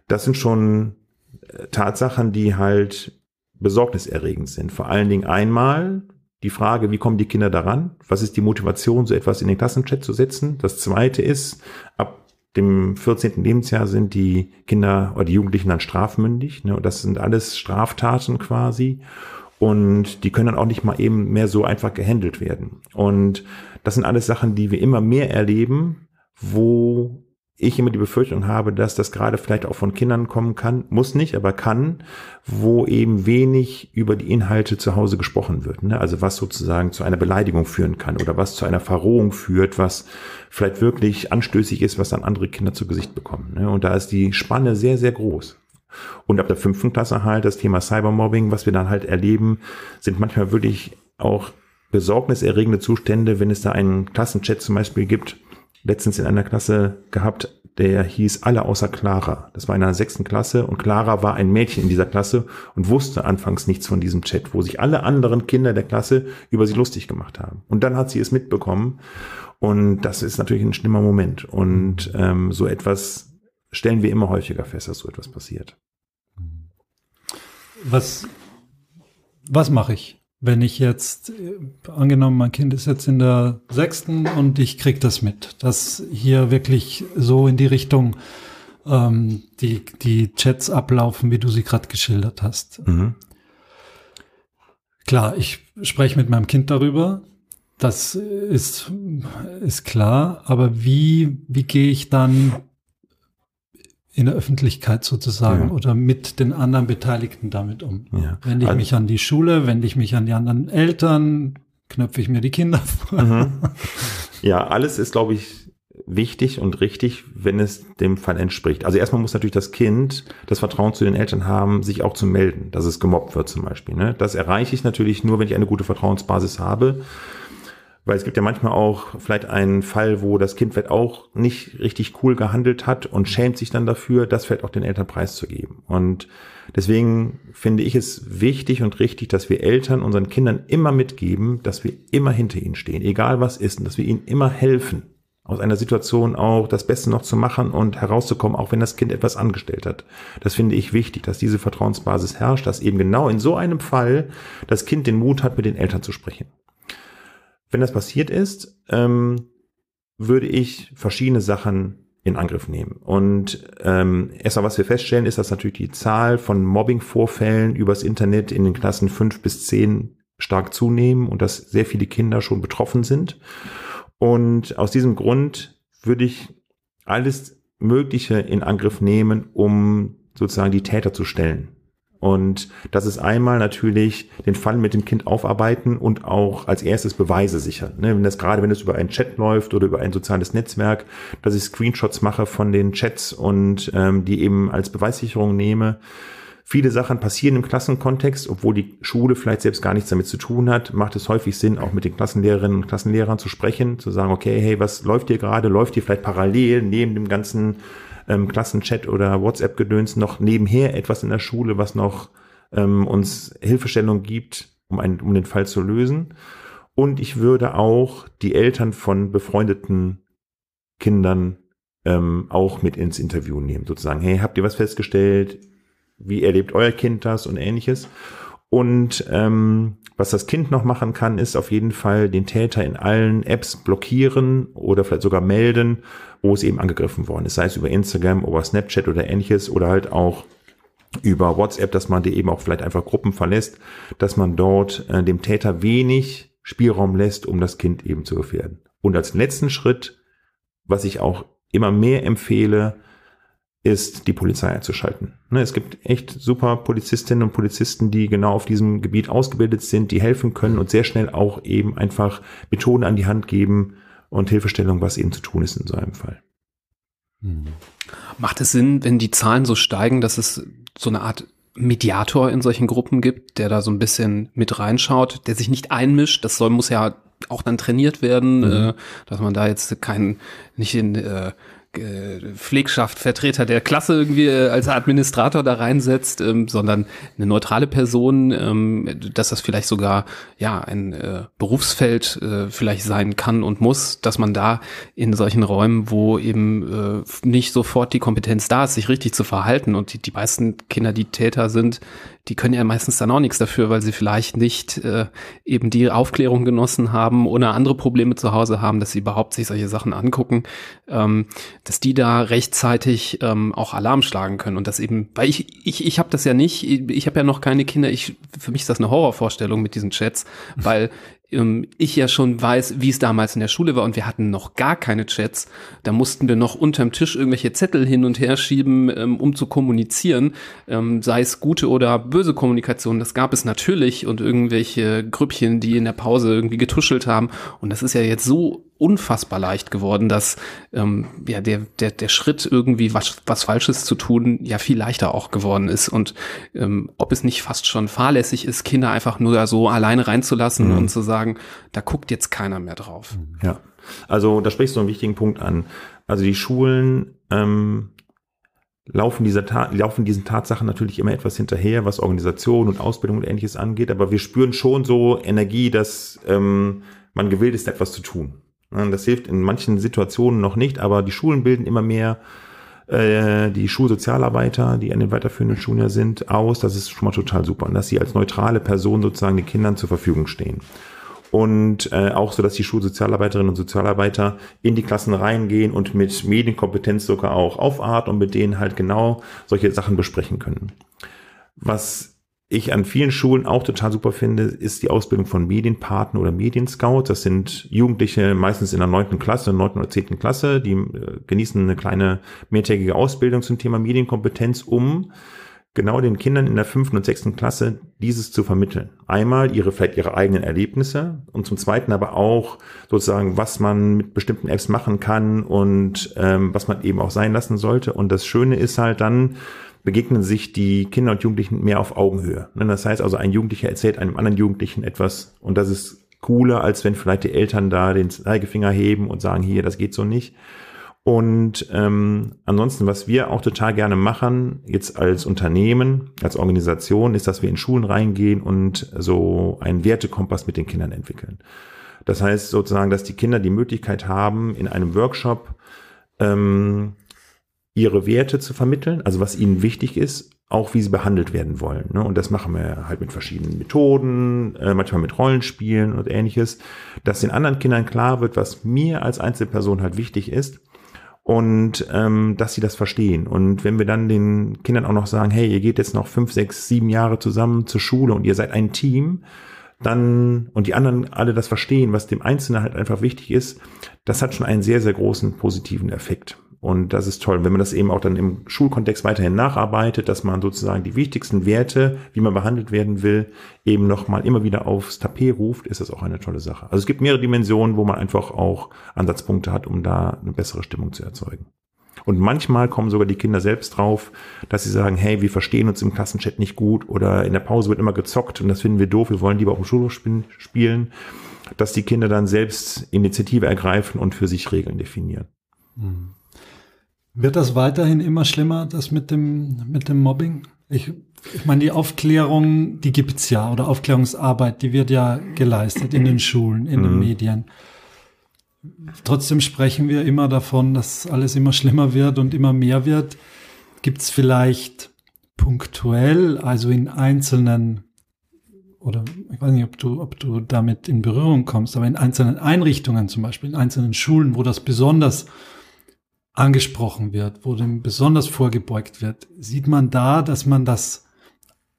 das sind schon äh, Tatsachen, die halt besorgniserregend sind. Vor allen Dingen einmal die Frage, wie kommen die Kinder daran? Was ist die Motivation, so etwas in den Klassenchat zu setzen? Das zweite ist, ab dem 14. Lebensjahr sind die Kinder oder die Jugendlichen dann strafmündig. Ne? Und das sind alles Straftaten quasi. Und die können dann auch nicht mal eben mehr so einfach gehandelt werden. Und das sind alles Sachen, die wir immer mehr erleben, wo ich immer die Befürchtung habe, dass das gerade vielleicht auch von Kindern kommen kann, muss nicht, aber kann, wo eben wenig über die Inhalte zu Hause gesprochen wird. Ne? Also was sozusagen zu einer Beleidigung führen kann oder was zu einer Verrohung führt, was vielleicht wirklich anstößig ist, was dann andere Kinder zu Gesicht bekommen. Ne? Und da ist die Spanne sehr, sehr groß. Und ab der fünften Klasse halt das Thema Cybermobbing, was wir dann halt erleben, sind manchmal wirklich auch besorgniserregende Zustände, wenn es da einen Klassenchat zum Beispiel gibt, letztens in einer Klasse gehabt, der hieß Alle außer Clara. Das war in einer sechsten Klasse und Clara war ein Mädchen in dieser Klasse und wusste anfangs nichts von diesem Chat, wo sich alle anderen Kinder der Klasse über sie lustig gemacht haben. Und dann hat sie es mitbekommen und das ist natürlich ein schlimmer Moment. Und ähm, so etwas stellen wir immer häufiger fest, dass so etwas passiert. Was, was mache ich? Wenn ich jetzt, äh, angenommen, mein Kind ist jetzt in der sechsten und ich krieg das mit, dass hier wirklich so in die Richtung ähm, die, die Chats ablaufen, wie du sie gerade geschildert hast. Mhm. Klar, ich spreche mit meinem Kind darüber. Das ist, ist klar. Aber wie, wie gehe ich dann in der Öffentlichkeit sozusagen ja. oder mit den anderen Beteiligten damit um. Ja. Wende ich also, mich an die Schule, wende ich mich an die anderen Eltern, knöpfe ich mir die Kinder vor. Mhm. Ja, alles ist, glaube ich, wichtig und richtig, wenn es dem Fall entspricht. Also erstmal muss natürlich das Kind das Vertrauen zu den Eltern haben, sich auch zu melden, dass es gemobbt wird zum Beispiel. Ne? Das erreiche ich natürlich nur, wenn ich eine gute Vertrauensbasis habe. Weil es gibt ja manchmal auch vielleicht einen Fall, wo das Kind vielleicht auch nicht richtig cool gehandelt hat und schämt sich dann dafür, das vielleicht auch den Eltern preiszugeben. Und deswegen finde ich es wichtig und richtig, dass wir Eltern unseren Kindern immer mitgeben, dass wir immer hinter ihnen stehen, egal was ist, und dass wir ihnen immer helfen, aus einer Situation auch das Beste noch zu machen und herauszukommen, auch wenn das Kind etwas angestellt hat. Das finde ich wichtig, dass diese Vertrauensbasis herrscht, dass eben genau in so einem Fall das Kind den Mut hat, mit den Eltern zu sprechen. Wenn das passiert ist, ähm, würde ich verschiedene Sachen in Angriff nehmen. Und ähm, erstmal, was wir feststellen, ist, dass natürlich die Zahl von Mobbing-Vorfällen übers Internet in den Klassen fünf bis zehn stark zunehmen und dass sehr viele Kinder schon betroffen sind. Und aus diesem Grund würde ich alles Mögliche in Angriff nehmen, um sozusagen die Täter zu stellen. Und das ist einmal natürlich den Fall mit dem Kind aufarbeiten und auch als erstes Beweise sichern. Ne, wenn das gerade, wenn es über einen Chat läuft oder über ein soziales Netzwerk, dass ich Screenshots mache von den Chats und ähm, die eben als Beweissicherung nehme. Viele Sachen passieren im Klassenkontext, obwohl die Schule vielleicht selbst gar nichts damit zu tun hat, macht es häufig Sinn, auch mit den Klassenlehrerinnen und Klassenlehrern zu sprechen, zu sagen, okay, hey, was läuft hier gerade? Läuft hier vielleicht parallel neben dem ganzen ähm, Klassenchat oder WhatsApp-Gedöns noch nebenher etwas in der Schule, was noch ähm, uns Hilfestellung gibt, um, einen, um den Fall zu lösen. Und ich würde auch die Eltern von befreundeten Kindern ähm, auch mit ins Interview nehmen, sozusagen, hey, habt ihr was festgestellt? Wie erlebt euer Kind das und ähnliches? Und ähm, was das Kind noch machen kann, ist auf jeden Fall den Täter in allen Apps blockieren oder vielleicht sogar melden, wo es eben angegriffen worden ist, sei es über Instagram, über Snapchat oder ähnliches oder halt auch über WhatsApp, dass man die eben auch vielleicht einfach Gruppen verlässt, dass man dort äh, dem Täter wenig Spielraum lässt, um das Kind eben zu gefährden. Und als letzten Schritt, was ich auch immer mehr empfehle, ist, die Polizei einzuschalten. Ne, es gibt echt super Polizistinnen und Polizisten, die genau auf diesem Gebiet ausgebildet sind, die helfen können und sehr schnell auch eben einfach Methoden an die Hand geben und Hilfestellung, was eben zu tun ist in so einem Fall. Hm. Macht es Sinn, wenn die Zahlen so steigen, dass es so eine Art Mediator in solchen Gruppen gibt, der da so ein bisschen mit reinschaut, der sich nicht einmischt? Das soll, muss ja auch dann trainiert werden, mhm. äh, dass man da jetzt keinen, nicht in äh, Pflegschaft, Vertreter der Klasse irgendwie äh, als Administrator da reinsetzt, ähm, sondern eine neutrale Person, ähm, dass das vielleicht sogar ja ein äh, Berufsfeld äh, vielleicht sein kann und muss, dass man da in solchen Räumen, wo eben äh, nicht sofort die Kompetenz da ist, sich richtig zu verhalten. Und die, die meisten Kinder, die Täter sind, die können ja meistens dann auch nichts dafür, weil sie vielleicht nicht äh, eben die Aufklärung genossen haben oder andere Probleme zu Hause haben, dass sie überhaupt sich solche Sachen angucken, ähm, dass die da rechtzeitig ähm, auch Alarm schlagen können und das eben, weil ich ich ich habe das ja nicht, ich, ich habe ja noch keine Kinder, ich für mich ist das eine Horrorvorstellung mit diesen Chats, weil ich ja schon weiß, wie es damals in der Schule war und wir hatten noch gar keine Chats. Da mussten wir noch unterm Tisch irgendwelche Zettel hin und her schieben, ähm, um zu kommunizieren, ähm, sei es gute oder böse Kommunikation. Das gab es natürlich und irgendwelche Grüppchen, die in der Pause irgendwie getuschelt haben. Und das ist ja jetzt so unfassbar leicht geworden, dass ähm, ja der der der Schritt irgendwie was was Falsches zu tun ja viel leichter auch geworden ist und ähm, ob es nicht fast schon fahrlässig ist, Kinder einfach nur so alleine reinzulassen mhm. und zu sagen, da guckt jetzt keiner mehr drauf. Ja, also da sprichst du einen wichtigen Punkt an. Also die Schulen ähm, laufen, dieser Ta laufen diesen Tatsachen natürlich immer etwas hinterher, was Organisation und Ausbildung und ähnliches angeht, aber wir spüren schon so Energie, dass ähm, man gewillt ist, etwas zu tun. Das hilft in manchen Situationen noch nicht, aber die Schulen bilden immer mehr äh, die Schulsozialarbeiter, die an den weiterführenden Schulen ja sind, aus. Das ist schon mal total super. Dass sie als neutrale Person sozusagen den Kindern zur Verfügung stehen. Und äh, auch so, dass die Schulsozialarbeiterinnen und Sozialarbeiter in die Klassen reingehen und mit Medienkompetenz sogar auch aufatmen und mit denen halt genau solche Sachen besprechen können. Was ich an vielen Schulen auch total super finde, ist die Ausbildung von Medienpaten oder Medienscouts. Das sind Jugendliche meistens in der neunten Klasse, neunten oder zehnten Klasse, die äh, genießen eine kleine mehrtägige Ausbildung zum Thema Medienkompetenz, um genau den Kindern in der fünften und sechsten Klasse dieses zu vermitteln. Einmal ihre, vielleicht ihre eigenen Erlebnisse und zum zweiten aber auch sozusagen, was man mit bestimmten Apps machen kann und ähm, was man eben auch sein lassen sollte. Und das Schöne ist halt dann, begegnen sich die Kinder und Jugendlichen mehr auf Augenhöhe. Ne, das heißt also, ein Jugendlicher erzählt einem anderen Jugendlichen etwas und das ist cooler, als wenn vielleicht die Eltern da den Zeigefinger heben und sagen, hier, das geht so nicht. Und ähm, ansonsten, was wir auch total gerne machen, jetzt als Unternehmen, als Organisation, ist, dass wir in Schulen reingehen und so einen Wertekompass mit den Kindern entwickeln. Das heißt sozusagen, dass die Kinder die Möglichkeit haben, in einem Workshop ähm, ihre Werte zu vermitteln, also was ihnen wichtig ist, auch wie sie behandelt werden wollen. Ne? Und das machen wir halt mit verschiedenen Methoden, äh, manchmal mit Rollenspielen und ähnliches, dass den anderen Kindern klar wird, was mir als Einzelperson halt wichtig ist und ähm, dass sie das verstehen. Und wenn wir dann den Kindern auch noch sagen, hey, ihr geht jetzt noch fünf, sechs, sieben Jahre zusammen zur Schule und ihr seid ein Team, dann und die anderen alle das verstehen, was dem Einzelnen halt einfach wichtig ist, das hat schon einen sehr, sehr großen positiven Effekt. Und das ist toll, wenn man das eben auch dann im Schulkontext weiterhin nacharbeitet, dass man sozusagen die wichtigsten Werte, wie man behandelt werden will, eben nochmal immer wieder aufs Tapet ruft, ist das auch eine tolle Sache. Also es gibt mehrere Dimensionen, wo man einfach auch Ansatzpunkte hat, um da eine bessere Stimmung zu erzeugen. Und manchmal kommen sogar die Kinder selbst drauf, dass sie sagen, hey, wir verstehen uns im Klassenchat nicht gut oder in der Pause wird immer gezockt und das finden wir doof, wir wollen lieber auf dem Schulhof spielen, dass die Kinder dann selbst Initiative ergreifen und für sich Regeln definieren. Mhm. Wird das weiterhin immer schlimmer, das mit dem, mit dem Mobbing? Ich, ich meine, die Aufklärung, die gibt's ja, oder Aufklärungsarbeit, die wird ja geleistet in den Schulen, in mhm. den Medien. Trotzdem sprechen wir immer davon, dass alles immer schlimmer wird und immer mehr wird. Gibt's vielleicht punktuell, also in einzelnen, oder ich weiß nicht, ob du, ob du damit in Berührung kommst, aber in einzelnen Einrichtungen, zum Beispiel in einzelnen Schulen, wo das besonders angesprochen wird, wo dem besonders vorgebeugt wird, sieht man da, dass man das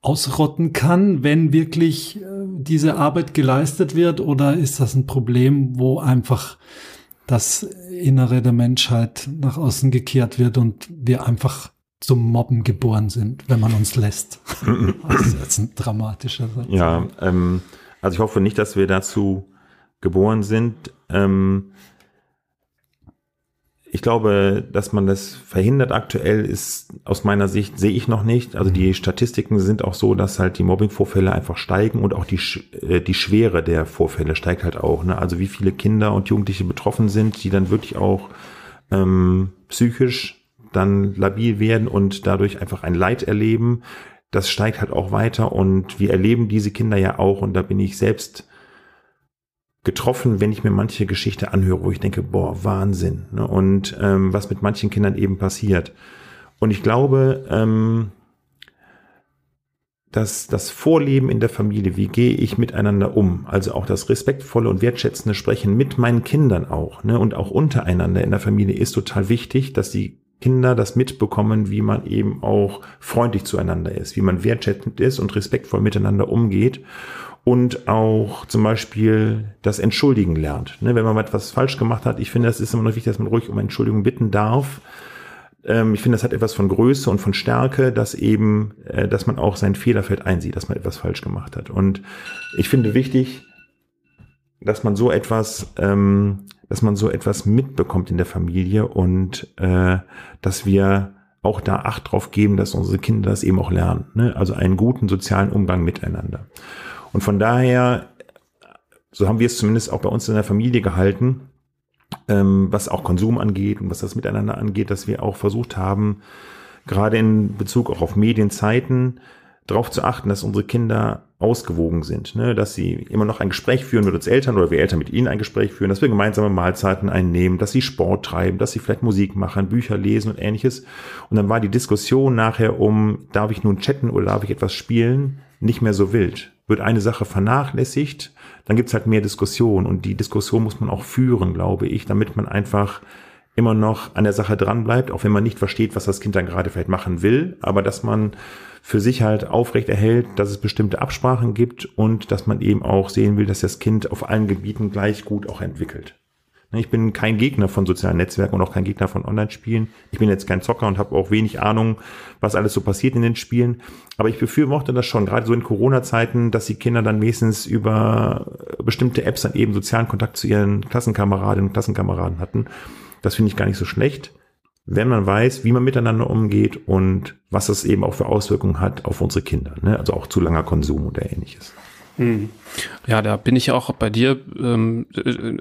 ausrotten kann, wenn wirklich äh, diese Arbeit geleistet wird? Oder ist das ein Problem, wo einfach das Innere der Menschheit nach außen gekehrt wird und wir einfach zum Mobben geboren sind, wenn man uns lässt? das ist jetzt ein dramatischer Satz. Ja, ähm, also ich hoffe nicht, dass wir dazu geboren sind. Ähm, ich glaube, dass man das verhindert aktuell ist aus meiner Sicht sehe ich noch nicht. Also die mhm. Statistiken sind auch so, dass halt die Mobbingvorfälle einfach steigen und auch die äh, die Schwere der Vorfälle steigt halt auch. Ne? Also wie viele Kinder und Jugendliche betroffen sind, die dann wirklich auch ähm, psychisch dann labil werden und dadurch einfach ein Leid erleben. Das steigt halt auch weiter und wir erleben diese Kinder ja auch und da bin ich selbst getroffen, wenn ich mir manche Geschichte anhöre, wo ich denke, boah, Wahnsinn. Ne? Und ähm, was mit manchen Kindern eben passiert. Und ich glaube, ähm, dass das Vorleben in der Familie, wie gehe ich miteinander um, also auch das respektvolle und wertschätzende Sprechen mit meinen Kindern auch, ne, und auch untereinander in der Familie ist total wichtig, dass die Kinder das mitbekommen, wie man eben auch freundlich zueinander ist, wie man wertschätzend ist und respektvoll miteinander umgeht und auch zum Beispiel das Entschuldigen lernt. Ne, wenn man etwas falsch gemacht hat, ich finde, es ist immer noch wichtig, dass man ruhig um Entschuldigung bitten darf. Ähm, ich finde, das hat etwas von Größe und von Stärke, dass eben, äh, dass man auch seinen Fehlerfeld einsieht, dass man etwas falsch gemacht hat. Und ich finde wichtig, dass man so etwas, ähm, dass man so etwas mitbekommt in der Familie und äh, dass wir auch da Acht drauf geben, dass unsere Kinder das eben auch lernen. Ne? Also einen guten sozialen Umgang miteinander. Und von daher, so haben wir es zumindest auch bei uns in der Familie gehalten, ähm, was auch Konsum angeht und was das Miteinander angeht, dass wir auch versucht haben, gerade in Bezug auch auf Medienzeiten, darauf zu achten, dass unsere Kinder ausgewogen sind, ne? dass sie immer noch ein Gespräch führen mit uns Eltern oder wir Eltern mit ihnen ein Gespräch führen, dass wir gemeinsame Mahlzeiten einnehmen, dass sie Sport treiben, dass sie vielleicht Musik machen, Bücher lesen und ähnliches. Und dann war die Diskussion nachher um, darf ich nun chatten oder darf ich etwas spielen, nicht mehr so wild. Wird eine Sache vernachlässigt, dann gibt's halt mehr Diskussion und die Diskussion muss man auch führen, glaube ich, damit man einfach immer noch an der Sache dran bleibt, auch wenn man nicht versteht, was das Kind dann gerade vielleicht machen will, aber dass man für sich halt aufrecht erhält, dass es bestimmte Absprachen gibt und dass man eben auch sehen will, dass das Kind auf allen Gebieten gleich gut auch entwickelt. Ne, ich bin kein Gegner von sozialen Netzwerken und auch kein Gegner von Online-Spielen. Ich bin jetzt kein Zocker und habe auch wenig Ahnung, was alles so passiert in den Spielen. Aber ich befürworte das schon, gerade so in Corona-Zeiten, dass die Kinder dann wenigstens über bestimmte Apps dann eben sozialen Kontakt zu ihren Klassenkameradinnen und Klassenkameraden hatten. Das finde ich gar nicht so schlecht wenn man weiß, wie man miteinander umgeht und was das eben auch für Auswirkungen hat auf unsere Kinder. Ne? Also auch zu langer Konsum oder ähnliches. Hm. Ja, da bin ich auch bei dir ähm,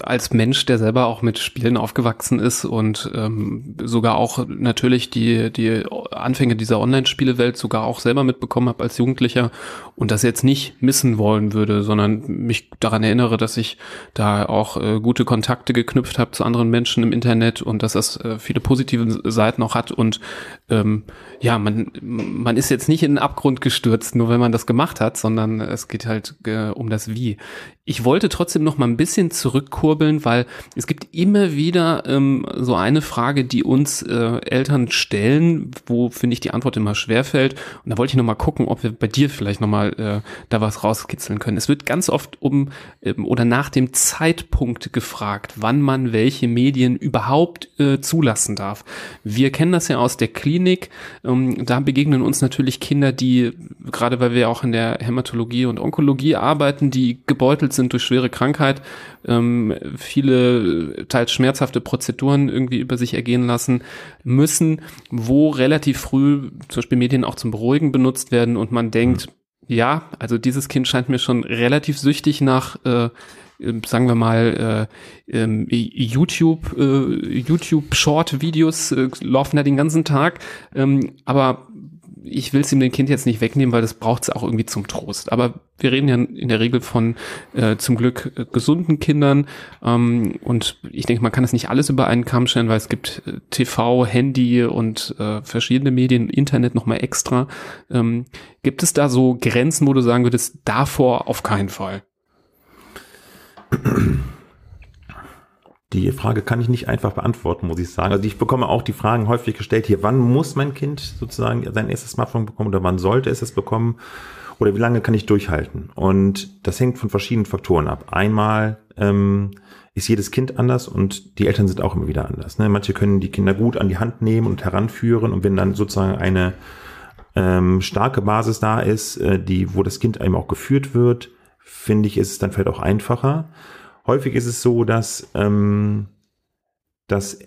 als Mensch, der selber auch mit Spielen aufgewachsen ist und ähm, sogar auch natürlich die, die Anfänge dieser Online-Spielewelt sogar auch selber mitbekommen habe als Jugendlicher und das jetzt nicht missen wollen würde, sondern mich daran erinnere, dass ich da auch äh, gute Kontakte geknüpft habe zu anderen Menschen im Internet und dass das äh, viele positive Seiten auch hat und ähm, ja, man, man ist jetzt nicht in den Abgrund gestürzt, nur wenn man das gemacht hat, sondern es geht halt äh, um das Wie. Ich wollte trotzdem noch mal ein bisschen zurückkurbeln, weil es gibt immer wieder ähm, so eine Frage, die uns äh, Eltern stellen, wo finde ich die Antwort immer schwerfällt. Und da wollte ich noch mal gucken, ob wir bei dir vielleicht noch mal äh, da was rauskitzeln können. Es wird ganz oft um ähm, oder nach dem Zeitpunkt gefragt, wann man welche Medien überhaupt äh, zulassen darf. Wir kennen das ja aus der Klinik. Ähm, da begegnen uns natürlich Kinder, die gerade weil wir auch in der Hämatologie und Onkologie arbeiten, die gebeutelt sind durch schwere Krankheit, ähm, viele teils schmerzhafte Prozeduren irgendwie über sich ergehen lassen müssen, wo relativ früh zum Beispiel Medien auch zum Beruhigen benutzt werden und man denkt, mhm. ja, also dieses Kind scheint mir schon relativ süchtig nach äh, sagen wir mal, äh, ähm, YouTube, äh, YouTube Short Videos äh, laufen da den ganzen Tag, ähm, aber ich will es ihm dem Kind jetzt nicht wegnehmen, weil das braucht es auch irgendwie zum Trost. Aber wir reden ja in der Regel von äh, zum Glück äh, gesunden Kindern. Ähm, und ich denke, man kann das nicht alles über einen Kamm stellen, weil es gibt äh, TV, Handy und äh, verschiedene Medien, Internet nochmal extra. Ähm, gibt es da so Grenzen, wo du sagen würdest, davor auf keinen Fall? Die Frage kann ich nicht einfach beantworten, muss ich sagen. Also ich bekomme auch die Fragen häufig gestellt hier, wann muss mein Kind sozusagen sein erstes Smartphone bekommen oder wann sollte es es bekommen oder wie lange kann ich durchhalten? Und das hängt von verschiedenen Faktoren ab. Einmal ähm, ist jedes Kind anders und die Eltern sind auch immer wieder anders. Ne? Manche können die Kinder gut an die Hand nehmen und heranführen und wenn dann sozusagen eine ähm, starke Basis da ist, äh, die, wo das Kind einem auch geführt wird, finde ich, ist es dann vielleicht auch einfacher. Häufig ist es so, dass, ähm, dass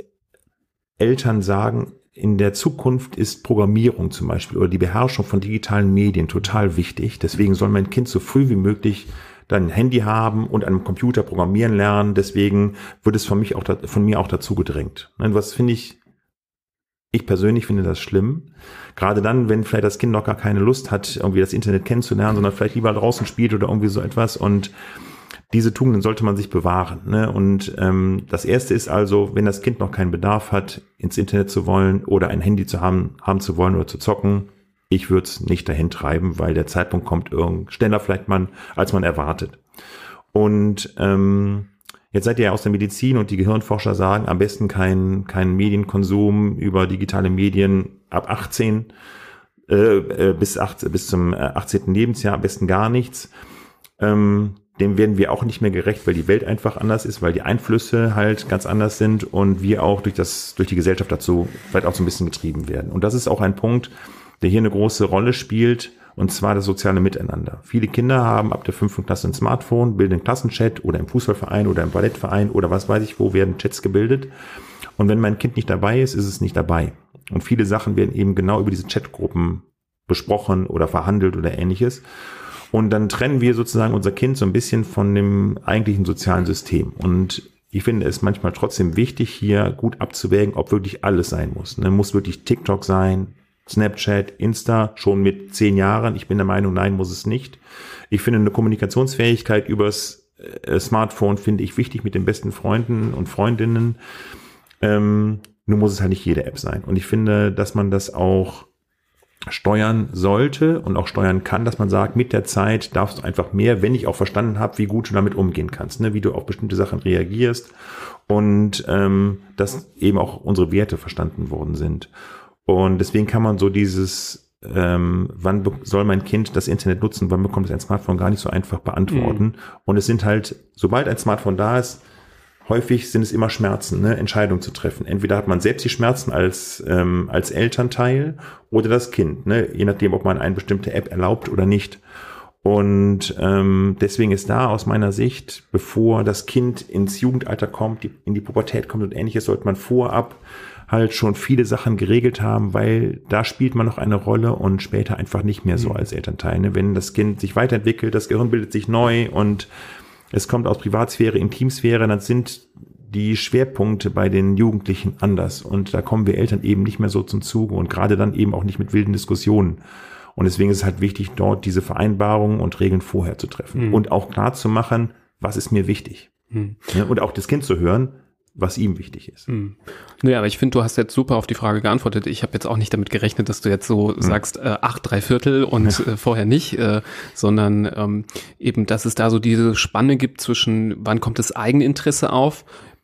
Eltern sagen, in der Zukunft ist Programmierung zum Beispiel oder die Beherrschung von digitalen Medien total wichtig. Deswegen soll mein Kind so früh wie möglich dann ein Handy haben und an einem Computer programmieren lernen. Deswegen wird es von, mich auch, von mir auch dazu gedrängt. Was finde ich, ich persönlich finde das schlimm. Gerade dann, wenn vielleicht das Kind noch gar keine Lust hat, irgendwie das Internet kennenzulernen, sondern vielleicht lieber draußen spielt oder irgendwie so etwas und diese Tugenden sollte man sich bewahren. Ne? Und ähm, das erste ist also, wenn das Kind noch keinen Bedarf hat, ins Internet zu wollen oder ein Handy zu haben, haben zu wollen oder zu zocken, ich würde es nicht dahin treiben, weil der Zeitpunkt kommt irgend schneller vielleicht man, als man erwartet. Und ähm, jetzt seid ihr ja aus der Medizin und die Gehirnforscher sagen, am besten kein, kein Medienkonsum über digitale Medien ab 18 äh, äh, bis, 18, bis zum 18. Äh, Lebensjahr, am besten gar nichts. ähm, dem werden wir auch nicht mehr gerecht, weil die Welt einfach anders ist, weil die Einflüsse halt ganz anders sind und wir auch durch das, durch die Gesellschaft dazu vielleicht auch so ein bisschen getrieben werden. Und das ist auch ein Punkt, der hier eine große Rolle spielt, und zwar das soziale Miteinander. Viele Kinder haben ab der fünften Klasse ein Smartphone, bilden einen Klassenchat oder im Fußballverein oder im Ballettverein oder was weiß ich wo werden Chats gebildet. Und wenn mein Kind nicht dabei ist, ist es nicht dabei. Und viele Sachen werden eben genau über diese Chatgruppen besprochen oder verhandelt oder ähnliches. Und dann trennen wir sozusagen unser Kind so ein bisschen von dem eigentlichen sozialen System. Und ich finde es manchmal trotzdem wichtig, hier gut abzuwägen, ob wirklich alles sein muss. Ne? Muss wirklich TikTok sein, Snapchat, Insta, schon mit zehn Jahren. Ich bin der Meinung, nein, muss es nicht. Ich finde eine Kommunikationsfähigkeit übers äh, Smartphone finde ich wichtig mit den besten Freunden und Freundinnen. Ähm, nur muss es halt nicht jede App sein. Und ich finde, dass man das auch steuern sollte und auch steuern kann, dass man sagt, mit der Zeit darfst du einfach mehr, wenn ich auch verstanden habe, wie gut du damit umgehen kannst, ne? wie du auf bestimmte Sachen reagierst und ähm, dass eben auch unsere Werte verstanden worden sind. Und deswegen kann man so dieses, ähm, wann soll mein Kind das Internet nutzen, wann bekommt es ein Smartphone, gar nicht so einfach beantworten. Mhm. Und es sind halt, sobald ein Smartphone da ist, häufig sind es immer Schmerzen, ne, Entscheidungen zu treffen. Entweder hat man selbst die Schmerzen als, ähm, als Elternteil oder das Kind, ne, je nachdem, ob man eine bestimmte App erlaubt oder nicht. Und ähm, deswegen ist da aus meiner Sicht, bevor das Kind ins Jugendalter kommt, die, in die Pubertät kommt und ähnliches, sollte man vorab halt schon viele Sachen geregelt haben, weil da spielt man noch eine Rolle und später einfach nicht mehr so mhm. als Elternteil. Ne? Wenn das Kind sich weiterentwickelt, das Gehirn bildet sich neu und es kommt aus Privatsphäre, Intimsphäre, dann sind die Schwerpunkte bei den Jugendlichen anders und da kommen wir Eltern eben nicht mehr so zum Zuge und gerade dann eben auch nicht mit wilden Diskussionen. Und deswegen ist es halt wichtig, dort diese Vereinbarungen und Regeln vorher zu treffen mhm. und auch klar zu machen, was ist mir wichtig. Mhm. Ja, und auch das Kind zu hören, was ihm wichtig ist. Hm. Naja, aber ich finde, du hast jetzt super auf die Frage geantwortet. Ich habe jetzt auch nicht damit gerechnet, dass du jetzt so hm. sagst, äh, acht, drei Viertel und äh, vorher nicht, äh, sondern ähm, eben, dass es da so diese Spanne gibt zwischen, wann kommt das Eigeninteresse auf,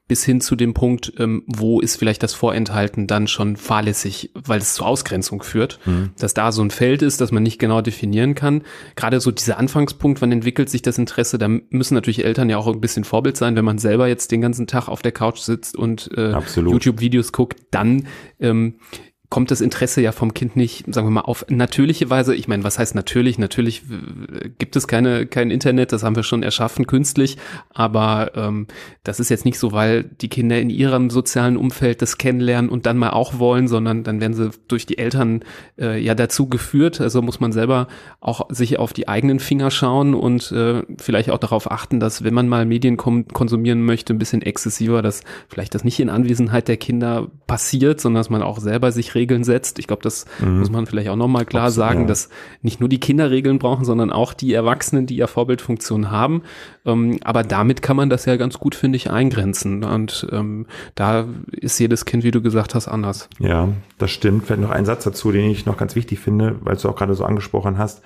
bis hin zu dem Punkt, ähm, wo ist vielleicht das Vorenthalten dann schon fahrlässig, weil es zur Ausgrenzung führt, mhm. dass da so ein Feld ist, das man nicht genau definieren kann. Gerade so dieser Anfangspunkt, wann entwickelt sich das Interesse, da müssen natürlich Eltern ja auch ein bisschen Vorbild sein, wenn man selber jetzt den ganzen Tag auf der Couch sitzt und äh, YouTube-Videos guckt, dann ähm, kommt das Interesse ja vom Kind nicht, sagen wir mal, auf natürliche Weise. Ich meine, was heißt natürlich? Natürlich gibt es keine kein Internet, das haben wir schon erschaffen künstlich, aber ähm, das ist jetzt nicht so, weil die Kinder in ihrem sozialen Umfeld das kennenlernen und dann mal auch wollen, sondern dann werden sie durch die Eltern äh, ja dazu geführt. Also muss man selber auch sich auf die eigenen Finger schauen und äh, vielleicht auch darauf achten, dass wenn man mal Medien konsumieren möchte, ein bisschen exzessiver, dass vielleicht das nicht in Anwesenheit der Kinder passiert, sondern dass man auch selber sich Regeln setzt. Ich glaube, das mhm. muss man vielleicht auch nochmal klar Absolut, sagen, ja. dass nicht nur die Kinder Regeln brauchen, sondern auch die Erwachsenen, die ja Vorbildfunktion haben. Ähm, aber damit kann man das ja ganz gut, finde ich, eingrenzen. Und ähm, da ist jedes Kind, wie du gesagt hast, anders. Ja, das stimmt. Vielleicht noch ein Satz dazu, den ich noch ganz wichtig finde, weil du auch gerade so angesprochen hast.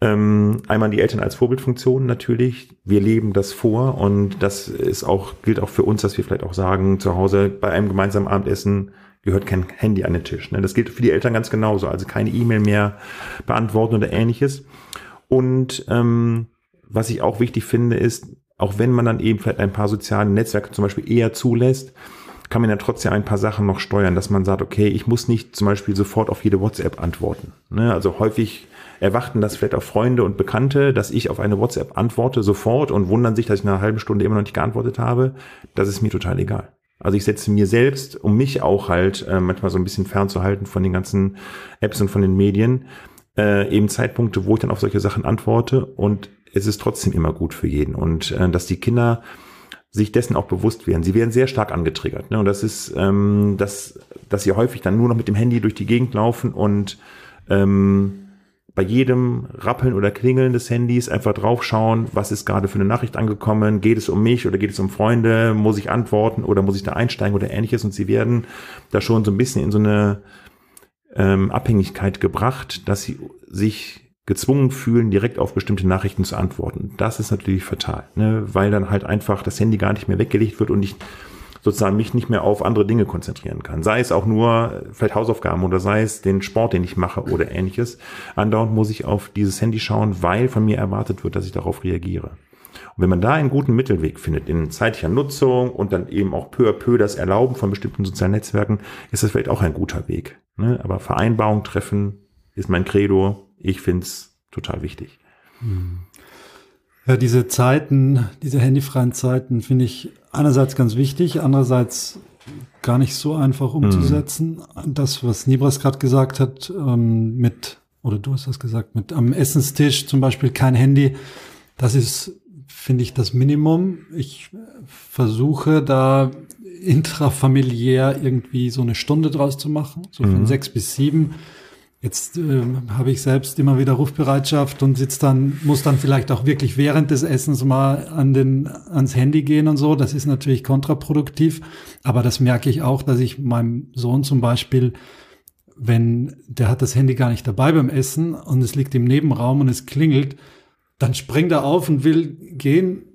Ähm, einmal die Eltern als Vorbildfunktion natürlich. Wir leben das vor und das ist auch, gilt auch für uns, dass wir vielleicht auch sagen, zu Hause bei einem gemeinsamen Abendessen gehört kein Handy an den Tisch. Ne? Das gilt für die Eltern ganz genauso. Also keine E-Mail mehr beantworten oder ähnliches. Und ähm, was ich auch wichtig finde, ist, auch wenn man dann eben vielleicht ein paar soziale Netzwerke zum Beispiel eher zulässt, kann man ja trotzdem ein paar Sachen noch steuern, dass man sagt, okay, ich muss nicht zum Beispiel sofort auf jede WhatsApp antworten. Ne? Also häufig erwarten das vielleicht auch Freunde und Bekannte, dass ich auf eine WhatsApp antworte sofort und wundern sich, dass ich nach einer halben Stunde immer noch nicht geantwortet habe. Das ist mir total egal. Also ich setze mir selbst, um mich auch halt äh, manchmal so ein bisschen fernzuhalten von den ganzen Apps und von den Medien, äh, eben Zeitpunkte, wo ich dann auf solche Sachen antworte und es ist trotzdem immer gut für jeden. Und äh, dass die Kinder sich dessen auch bewusst werden. Sie werden sehr stark angetriggert. Ne? Und das ist, ähm, dass, dass sie häufig dann nur noch mit dem Handy durch die Gegend laufen und ähm, bei jedem Rappeln oder Klingeln des Handys einfach draufschauen, was ist gerade für eine Nachricht angekommen, geht es um mich oder geht es um Freunde, muss ich antworten oder muss ich da einsteigen oder ähnliches und sie werden da schon so ein bisschen in so eine ähm, Abhängigkeit gebracht, dass sie sich gezwungen fühlen, direkt auf bestimmte Nachrichten zu antworten. Das ist natürlich fatal, ne? weil dann halt einfach das Handy gar nicht mehr weggelegt wird und ich sozusagen mich nicht mehr auf andere Dinge konzentrieren kann. Sei es auch nur vielleicht Hausaufgaben oder sei es den Sport, den ich mache oder ähnliches. Andauernd muss ich auf dieses Handy schauen, weil von mir erwartet wird, dass ich darauf reagiere. Und wenn man da einen guten Mittelweg findet in zeitlicher Nutzung und dann eben auch peu à peu das Erlauben von bestimmten sozialen Netzwerken, ist das vielleicht auch ein guter Weg. Ne? Aber Vereinbarung treffen ist mein Credo. Ich finde es total wichtig. Ja, diese Zeiten, diese handyfreien Zeiten finde ich einerseits ganz wichtig, andererseits gar nicht so einfach umzusetzen. Mhm. Das, was Nibras gerade gesagt hat, ähm, mit, oder du hast das gesagt, mit am Essenstisch zum Beispiel kein Handy, das ist finde ich das Minimum. Ich versuche da intrafamiliär irgendwie so eine Stunde draus zu machen, so von mhm. sechs bis sieben. Jetzt äh, habe ich selbst immer wieder Rufbereitschaft und sitze dann, muss dann vielleicht auch wirklich während des Essens mal an den, ans Handy gehen und so. Das ist natürlich kontraproduktiv. Aber das merke ich auch, dass ich meinem Sohn zum Beispiel, wenn der hat das Handy gar nicht dabei beim Essen und es liegt im Nebenraum und es klingelt, dann springt er auf und will gehen.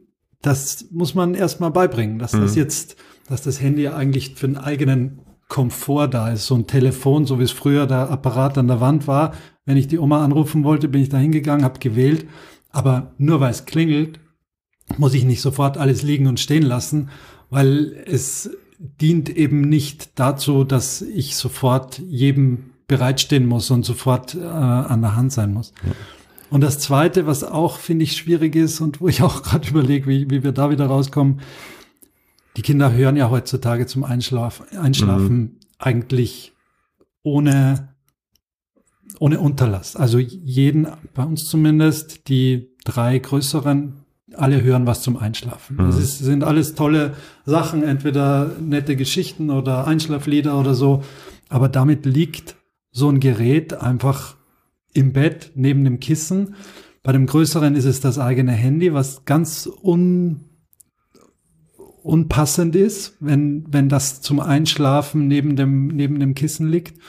Das muss man erstmal beibringen, dass mhm. das jetzt, dass das Handy eigentlich für einen eigenen Komfort da ist. So ein Telefon, so wie es früher der Apparat an der Wand war. Wenn ich die Oma anrufen wollte, bin ich da hingegangen, habe gewählt. Aber nur weil es klingelt, muss ich nicht sofort alles liegen und stehen lassen, weil es dient eben nicht dazu, dass ich sofort jedem bereitstehen muss und sofort äh, an der Hand sein muss. Ja. Und das Zweite, was auch, finde ich, schwierig ist und wo ich auch gerade überlege, wie, wie wir da wieder rauskommen, die Kinder hören ja heutzutage zum Einschlaf, Einschlafen mhm. eigentlich ohne, ohne Unterlass. Also jeden, bei uns zumindest, die drei größeren, alle hören was zum Einschlafen. Mhm. Das ist, sind alles tolle Sachen, entweder nette Geschichten oder Einschlaflieder oder so. Aber damit liegt so ein Gerät einfach im Bett neben dem Kissen. Bei dem größeren ist es das eigene Handy, was ganz un, unpassend ist, wenn, wenn das zum Einschlafen neben dem, neben dem Kissen liegt.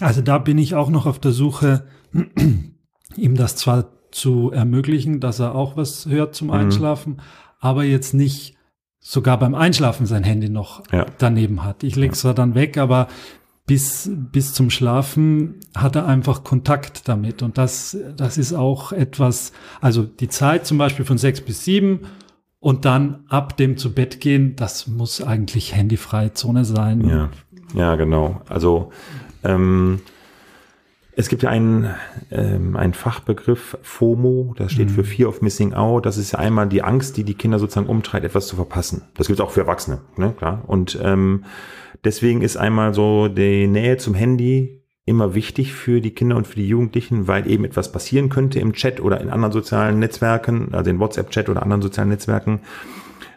Also da bin ich auch noch auf der Suche, ihm das zwar zu ermöglichen, dass er auch was hört zum mhm. Einschlafen, mhm. aber jetzt nicht sogar beim Einschlafen sein Handy noch ja. daneben hat. Ich lege es zwar dann weg, aber bis, bis zum Schlafen hat er einfach Kontakt damit. Und das, das ist auch etwas, also die Zeit zum Beispiel von sechs bis sieben und dann ab dem zu Bett gehen, das muss eigentlich handyfreie Zone sein. Ja, ja genau. Also ähm, es gibt ja einen, ähm, einen Fachbegriff FOMO, das steht mhm. für Fear of Missing Out. Das ist ja einmal die Angst, die die Kinder sozusagen umtreibt, etwas zu verpassen. Das gibt es auch für Erwachsene, ne? klar. Und ähm, Deswegen ist einmal so die Nähe zum Handy immer wichtig für die Kinder und für die Jugendlichen, weil eben etwas passieren könnte im Chat oder in anderen sozialen Netzwerken, also in WhatsApp-Chat oder anderen sozialen Netzwerken,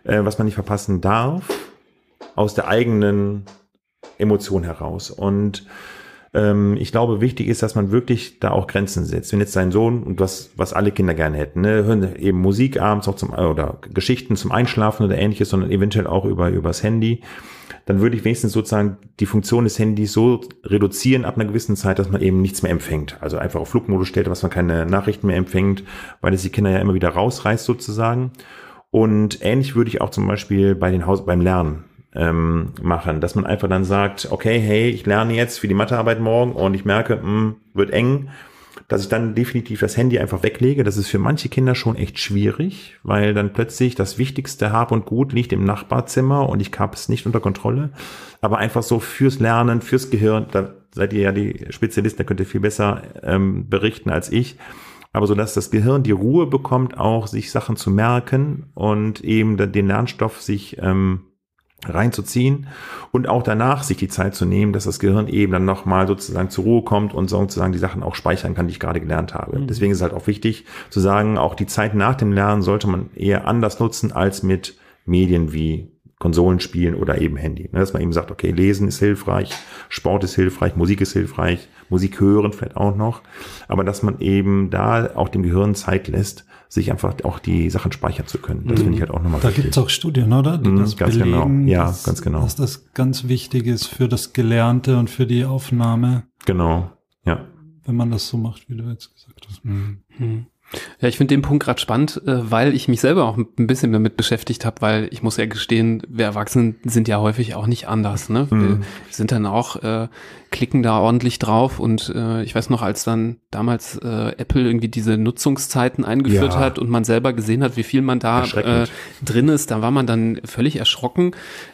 äh, was man nicht verpassen darf, aus der eigenen Emotion heraus. Und ähm, ich glaube, wichtig ist, dass man wirklich da auch Grenzen setzt. Wenn jetzt sein Sohn und was, was alle Kinder gerne hätten, ne, hören eben Musik abends auch zum oder Geschichten zum Einschlafen oder ähnliches, sondern eventuell auch über übers Handy dann würde ich wenigstens sozusagen die Funktion des Handys so reduzieren ab einer gewissen Zeit, dass man eben nichts mehr empfängt. Also einfach auf Flugmodus stellt, dass man keine Nachrichten mehr empfängt, weil es die Kinder ja immer wieder rausreißt sozusagen. Und ähnlich würde ich auch zum Beispiel bei den Haus beim Lernen ähm, machen, dass man einfach dann sagt, okay, hey, ich lerne jetzt für die Mathearbeit morgen und ich merke, mh, hm, wird eng dass ich dann definitiv das Handy einfach weglege. Das ist für manche Kinder schon echt schwierig, weil dann plötzlich das wichtigste Hab und Gut liegt im Nachbarzimmer und ich habe es nicht unter Kontrolle. Aber einfach so fürs Lernen, fürs Gehirn, da seid ihr ja die Spezialisten, da könnt ihr viel besser ähm, berichten als ich. Aber so dass das Gehirn die Ruhe bekommt, auch sich Sachen zu merken und eben den Lernstoff sich ähm, reinzuziehen und auch danach sich die Zeit zu nehmen, dass das Gehirn eben dann nochmal sozusagen zur Ruhe kommt und sozusagen die Sachen auch speichern kann, die ich gerade gelernt habe. Mhm. Deswegen ist es halt auch wichtig zu sagen, auch die Zeit nach dem Lernen sollte man eher anders nutzen als mit Medien wie Konsolen spielen oder eben Handy. Ne, dass man eben sagt, okay, lesen ist hilfreich, Sport ist hilfreich, Musik ist hilfreich, Musik hören vielleicht auch noch, aber dass man eben da auch dem Gehirn Zeit lässt, sich einfach auch die Sachen speichern zu können. Das mhm. finde ich halt auch nochmal Da gibt es auch Studien, oder? Die mhm, das ganz genau. belegen, genau. Ja, dass, ganz genau. Dass das ganz wichtig ist für das Gelernte und für die Aufnahme. Genau, ja. Wenn man das so macht, wie du jetzt gesagt hast. Mhm. Ja, ich finde den Punkt gerade spannend, äh, weil ich mich selber auch ein bisschen damit beschäftigt habe, weil ich muss ja gestehen, wir Erwachsenen sind ja häufig auch nicht anders. Ne? Wir Mhm. sind dann auch, äh, klicken da ordentlich drauf und äh, ich weiß noch, als dann damals äh, Apple irgendwie diese Nutzungszeiten eingeführt Ja. hat und man selber gesehen hat, wie viel man da äh, drin ist, da war man dann völlig erschrocken.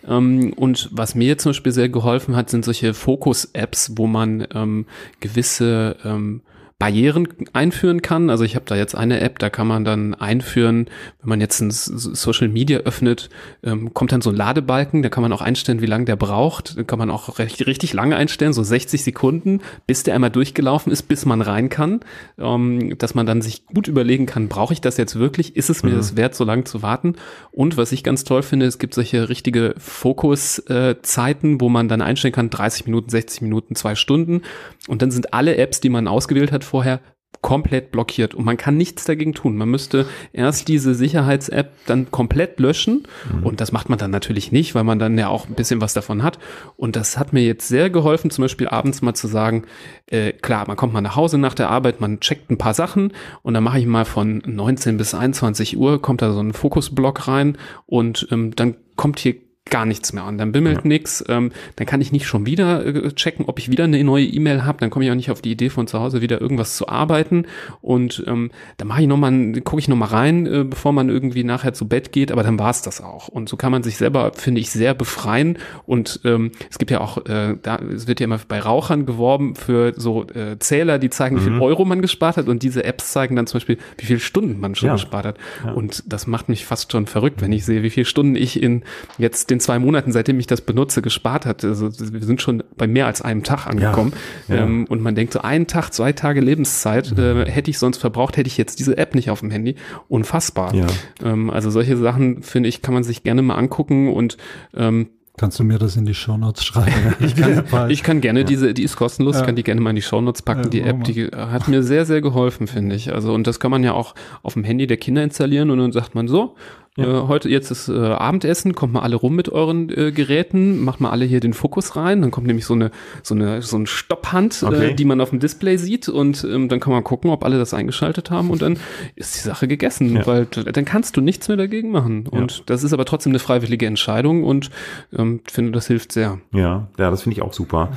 Ähm, und was mir zum Beispiel sehr geholfen hat, sind solche Fokus-Apps, wo man ähm, gewisse ähm, Barrieren einführen kann. Also ich habe da jetzt eine App, da kann man dann einführen, wenn man jetzt ein Social Media öffnet, ähm, kommt dann so ein Ladebalken, da kann man auch einstellen, wie lange der braucht. Da kann man auch recht, richtig lange einstellen, so 60 Sekunden, bis der einmal durchgelaufen ist, bis man rein kann. Ähm, dass man dann sich gut überlegen kann, brauche ich das jetzt wirklich? Ist es mir das wert, so lange zu warten? Und was ich ganz toll finde, es gibt solche richtige Fokuszeiten, wo man dann einstellen kann, 30 Minuten, 60 Minuten, zwei Stunden. Und dann sind alle Apps, die man ausgewählt hat vorher, komplett blockiert. Und man kann nichts dagegen tun. Man müsste erst diese Sicherheits-App dann komplett löschen. Und das macht man dann natürlich nicht, weil man dann ja auch ein bisschen was davon hat. Und das hat mir jetzt sehr geholfen, zum Beispiel abends mal zu sagen, äh, klar, man kommt mal nach Hause nach der Arbeit, man checkt ein paar Sachen. Und dann mache ich mal von 19 bis 21 Uhr, kommt da so ein Fokusblock rein. Und ähm, dann kommt hier gar nichts mehr an. Dann bimmelt nix. Ähm, dann kann ich nicht schon wieder äh, checken, ob ich wieder eine neue E-Mail habe. Dann komme ich auch nicht auf die Idee von zu Hause wieder irgendwas zu arbeiten. Und ähm, dann mache ich noch mal, gucke ich noch mal rein, äh, bevor man irgendwie nachher zu Bett geht. Aber dann war es das auch. Und so kann man sich selber, finde ich, sehr befreien. Und ähm, es gibt ja auch, äh, da es wird ja immer bei Rauchern geworben für so äh, Zähler, die zeigen, wie viel Euro man gespart hat. Und diese Apps zeigen dann zum Beispiel, wie viele Stunden man schon Ja. gespart hat. Und das macht mich fast schon verrückt, wenn ich sehe, wie viele Stunden ich in jetzt den zwei Monaten, seitdem ich das benutze, gespart hat. Also wir sind schon bei mehr als einem Tag angekommen. Ja, ja. Ähm, und man denkt so, einen Tag, zwei Tage Lebenszeit äh, hätte ich sonst verbraucht, hätte ich jetzt diese App nicht auf dem Handy. Unfassbar. Ja. Ähm, also solche Sachen, finde ich, kann man sich gerne mal angucken und ähm, Kannst du mir das in die Shownotes schreiben? Ich kann, ich kann gerne diese, die ist kostenlos, ich Ja. kann die gerne mal in die Shownotes packen. Ja, die App, die hat mir sehr, sehr geholfen, finde ich. Also, und das kann man ja auch auf dem Handy der Kinder installieren und dann sagt man so, äh, heute, jetzt ist äh, Abendessen, kommt mal alle rum mit euren äh, Geräten, macht mal alle hier den Fokus rein, dann kommt nämlich so eine, so eine, so eine Stopphand, Okay. äh, die man auf dem Display sieht und ähm, dann kann man gucken, ob alle das eingeschaltet haben und dann ist die Sache gegessen, Ja. weil dann kannst du nichts mehr dagegen machen. Und das ist aber trotzdem eine freiwillige Entscheidung und ähm, finde, das hilft sehr. Ja, ja, das finde ich auch super.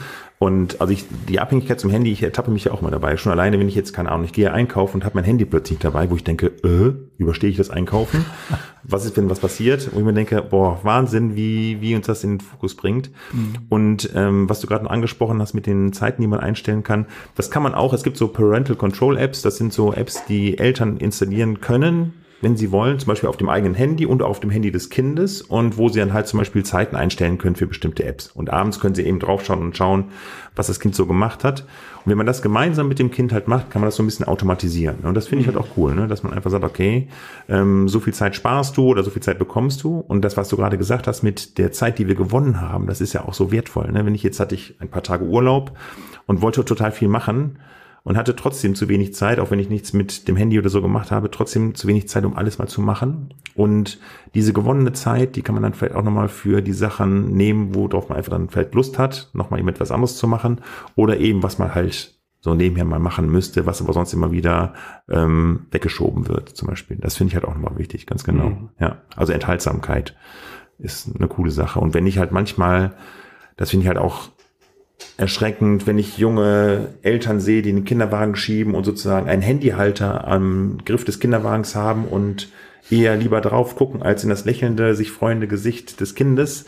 Und also ich, die Abhängigkeit zum Handy, ich ertappe mich ja auch mal dabei. Schon alleine, wenn ich jetzt, keine Ahnung, ich gehe einkaufen und habe mein Handy plötzlich dabei, wo ich denke, äh, überstehe ich das Einkaufen? Was ist, wenn was passiert? Wo ich mir denke, boah, Wahnsinn, wie, wie uns das in den Fokus bringt. Und ähm, was du gerade noch angesprochen hast mit den Zeiten, die man einstellen kann, das kann man auch, es gibt so Parental Control Apps, das sind so Apps, die Eltern installieren können, wenn sie wollen, zum Beispiel auf dem eigenen Handy und auf dem Handy des Kindes und wo sie dann halt zum Beispiel Zeiten einstellen können für bestimmte Apps. Und abends können sie eben draufschauen und schauen, was das Kind so gemacht hat. Und wenn man das gemeinsam mit dem Kind halt macht, kann man das so ein bisschen automatisieren. Und das finde ich halt auch cool, ne? dass man einfach sagt, okay, ähm, so viel Zeit sparst du oder so viel Zeit bekommst du. Und das, was du gerade gesagt hast mit der Zeit, die wir gewonnen haben, das ist ja auch so wertvoll. Ne? Wenn ich jetzt hatte ich ein paar Tage Urlaub und wollte total viel machen, und hatte trotzdem zu wenig Zeit, auch wenn ich nichts mit dem Handy oder so gemacht habe, trotzdem zu wenig Zeit, um alles mal zu machen. Und diese gewonnene Zeit, die kann man dann vielleicht auch nochmal für die Sachen nehmen, worauf man einfach dann vielleicht Lust hat, nochmal eben etwas anderes zu machen oder eben was man halt so nebenher mal machen müsste, was aber sonst immer wieder ähm, weggeschoben wird, zum Beispiel. Das finde ich halt auch nochmal wichtig, ganz genau. Mhm. Ja, also Enthaltsamkeit ist eine coole Sache. Und wenn ich halt manchmal, das finde ich halt auch erschreckend, wenn ich junge Eltern sehe, die den Kinderwagen schieben und sozusagen einen Handyhalter am Griff des Kinderwagens haben und eher lieber drauf gucken, als in das lächelnde, sich freuende Gesicht des Kindes,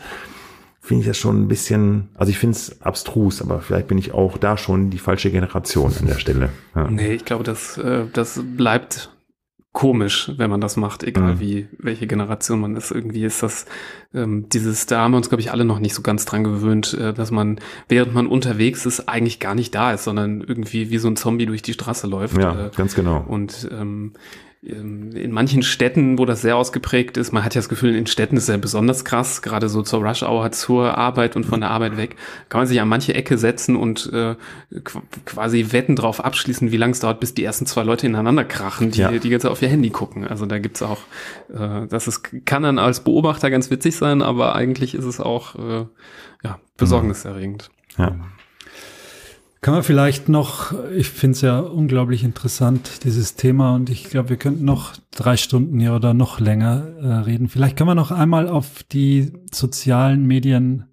finde ich das schon ein bisschen, also ich finde es abstrus, aber vielleicht bin ich auch da schon die falsche Generation an der Stelle. Ja. Nee, ich glaube, das, äh, das bleibt komisch, wenn man das macht, egal Mhm. wie, welche Generation man ist. Irgendwie ist das, ähm, dieses, da haben wir uns, glaube ich, alle noch nicht so ganz dran gewöhnt, äh, dass man, während man unterwegs ist, eigentlich gar nicht da ist, sondern irgendwie wie so ein Zombie durch die Straße läuft. Ja, Äh, ganz genau. und ähm, ähm, in manchen Städten, wo das sehr ausgeprägt ist, man hat ja das Gefühl, in Städten ist es ja besonders krass, gerade so zur Rush Hour zur Arbeit und von der Arbeit weg, kann man sich an manche Ecke setzen und äh, qu- quasi Wetten drauf abschließen, wie lange es dauert, bis die ersten zwei Leute ineinander krachen, die Ja. die ganze Zeit auf ihr Handy gucken. Also da gibt's auch, äh, das ist, kann dann als Beobachter ganz witzig sein, aber eigentlich ist es auch äh, ja, besorgniserregend. Ja. Kann man vielleicht noch, ich finde es ja unglaublich interessant, dieses Thema, und ich glaube, wir könnten noch drei Stunden hier oder noch länger äh, reden. Vielleicht kann man noch einmal auf die sozialen Medien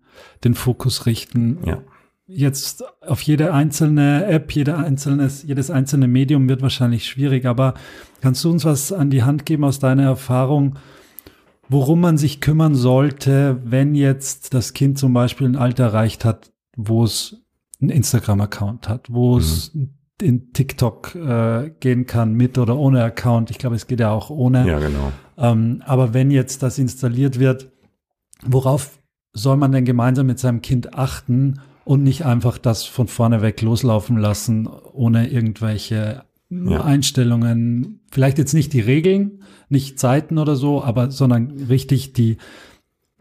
den Fokus richten. Ja. Jetzt auf jede einzelne App, jede einzelnes, jedes einzelne Medium wird wahrscheinlich schwierig, aber kannst du uns was an die Hand geben aus deiner Erfahrung, worum man sich kümmern sollte, wenn jetzt das Kind zum Beispiel ein Alter erreicht hat, wo es einen Instagram-Account hat, wo es Mhm. in TikTok äh, gehen kann, mit oder ohne Account. Ich glaube, es geht ja auch ohne. Ja, genau. Ähm, aber wenn jetzt das installiert wird, worauf soll man denn gemeinsam mit seinem Kind achten und nicht einfach das von vorne weg loslaufen lassen, ohne irgendwelche Ja. Einstellungen, vielleicht jetzt nicht die Regeln, nicht Zeiten oder so, aber sondern richtig die,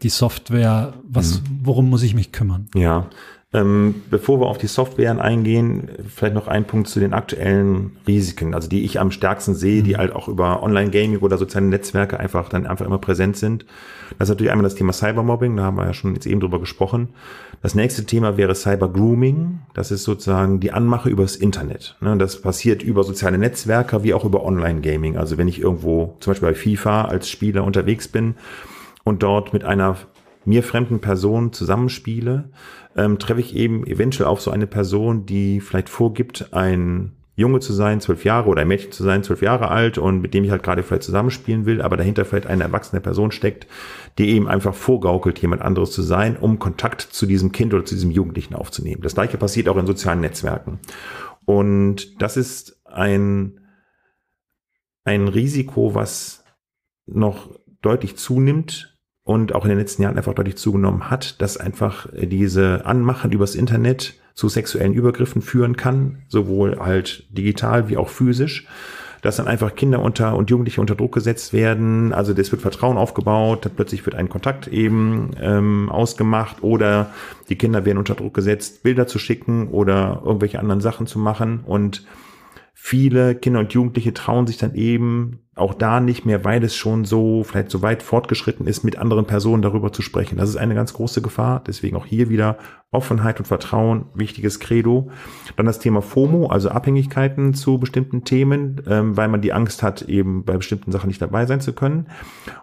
die Software, was, Mhm. worum muss ich mich kümmern? Ja. Ähm, bevor wir auf die Softwaren eingehen, vielleicht noch ein Punkt zu den aktuellen Risiken, also die ich am stärksten sehe, die halt auch über Online-Gaming oder soziale Netzwerke einfach dann einfach immer präsent sind. Das ist natürlich einmal das Thema Cybermobbing, da haben wir ja schon jetzt eben drüber gesprochen. Das nächste Thema wäre Cyber-Grooming. Das ist sozusagen die Anmache übers Internet. Ne, Das passiert über soziale Netzwerke wie auch über Online-Gaming. Also wenn ich irgendwo zum Beispiel bei FIFA als Spieler unterwegs bin und dort mit einer mir fremden Person zusammenspiele, ähm, treffe ich eben eventuell auf so eine Person, die vielleicht vorgibt, ein Junge zu sein, zwölf Jahre oder ein Mädchen zu sein, zwölf Jahre alt und mit dem ich halt gerade vielleicht zusammenspielen will, aber dahinter vielleicht eine erwachsene Person steckt, die eben einfach vorgaukelt, jemand anderes zu sein, um Kontakt zu diesem Kind oder zu diesem Jugendlichen aufzunehmen. Das gleiche passiert auch in sozialen Netzwerken. Und das ist ein, ein Risiko, was noch deutlich zunimmt und auch in den letzten Jahren einfach deutlich zugenommen hat, dass einfach diese Anmachen übers Internet zu sexuellen Übergriffen führen kann, sowohl halt digital wie auch physisch, dass dann einfach Kinder unter und Jugendliche unter Druck gesetzt werden. Also das wird Vertrauen aufgebaut, plötzlich wird ein Kontakt eben ähm, ausgemacht oder die Kinder werden unter Druck gesetzt, Bilder zu schicken oder irgendwelche anderen Sachen zu machen und viele Kinder und Jugendliche trauen sich dann eben auch da nicht mehr, weil es schon so vielleicht so weit fortgeschritten ist, mit anderen Personen darüber zu sprechen. Das ist eine ganz große Gefahr. Deswegen auch hier wieder Offenheit und Vertrauen, wichtiges Credo. Dann das Thema FOMO, also Abhängigkeiten zu bestimmten Themen, ähm, weil man die Angst hat, eben bei bestimmten Sachen nicht dabei sein zu können.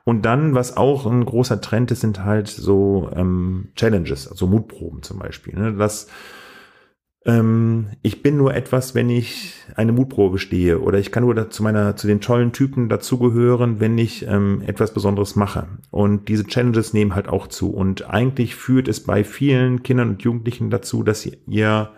Und dann, was auch ein großer Trend ist, sind halt so ähm, Challenges, also Mutproben zum Beispiel. Ne? Das ähm, ich bin nur etwas, wenn ich eine Mutprobe bestehe oder ich kann nur zu meiner, zu den tollen Typen dazugehören, wenn ich ähm, etwas Besonderes mache. Und diese Challenges nehmen halt auch zu. Und eigentlich führt es bei vielen Kindern und Jugendlichen dazu, dass sie ihr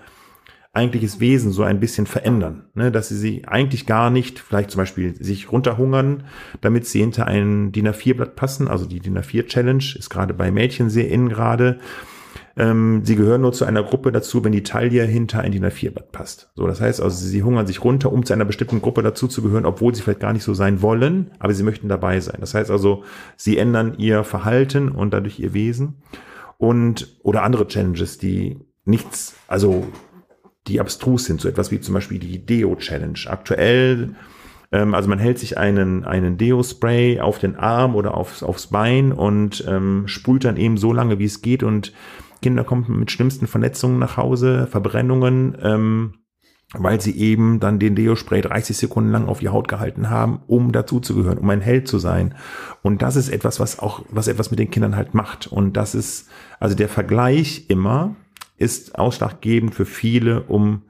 eigentliches Wesen so ein bisschen verändern, ne? dass sie sie eigentlich gar nicht, vielleicht zum Beispiel sich runterhungern, damit sie hinter ein DIN A4-Blatt passen. Also die DIN A4-Challenge ist gerade bei Mädchen sehr innen gerade. Ähm, sie gehören nur zu einer Gruppe dazu, wenn die Taille hinter ein DIN A4-Blatt passt. So, das heißt also, sie hungern sich runter, um zu einer bestimmten Gruppe dazu zu gehören, obwohl sie vielleicht gar nicht so sein wollen, aber sie möchten dabei sein. Das heißt also, sie ändern ihr Verhalten und dadurch ihr Wesen und oder andere Challenges, die nichts, also die abstrus sind, so etwas wie zum Beispiel die Deo-Challenge. Aktuell ähm, also man hält sich einen, einen Deo-Spray auf den Arm oder aufs, aufs Bein und ähm, sprüht dann eben so lange, wie es geht und Kinder kommen mit schlimmsten Verletzungen nach Hause, Verbrennungen, ähm, weil sie eben dann den Deo-Spray 30 Sekunden lang auf die Haut gehalten haben, um dazuzugehören, um ein Held zu sein. Und das ist etwas, was auch, was etwas mit den Kindern halt macht. Und das ist, also der Vergleich immer ist ausschlaggebend für viele, um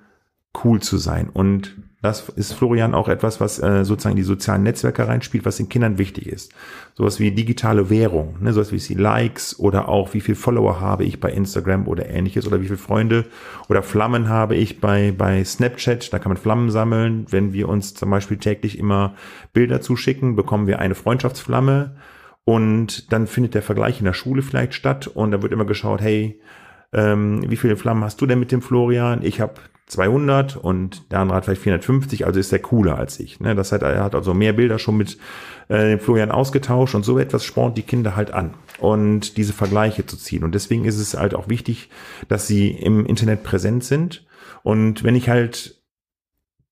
cool zu sein. Und das ist Florian auch etwas, was äh, sozusagen die sozialen Netzwerke reinspielt, was den Kindern wichtig ist. Sowas wie digitale Währung, ne? sowas wie die Likes oder auch wie viel Follower habe ich bei Instagram oder ähnliches oder wie viele Freunde oder Flammen habe ich bei, bei Snapchat. Da kann man Flammen sammeln. Wenn wir uns zum Beispiel täglich immer Bilder zuschicken, bekommen wir eine Freundschaftsflamme und dann findet der Vergleich in der Schule vielleicht statt und da wird immer geschaut, hey, ähm, wie viele Flammen hast du denn mit dem Florian? Ich habe 200 und der andere hat vielleicht 450, also ist er cooler als ich. Ne? Das heißt, er hat also mehr Bilder schon mit äh, Florian ausgetauscht und so etwas spornt die Kinder halt an und diese Vergleiche zu ziehen. Und deswegen ist es halt auch wichtig, dass sie im Internet präsent sind. Und wenn ich halt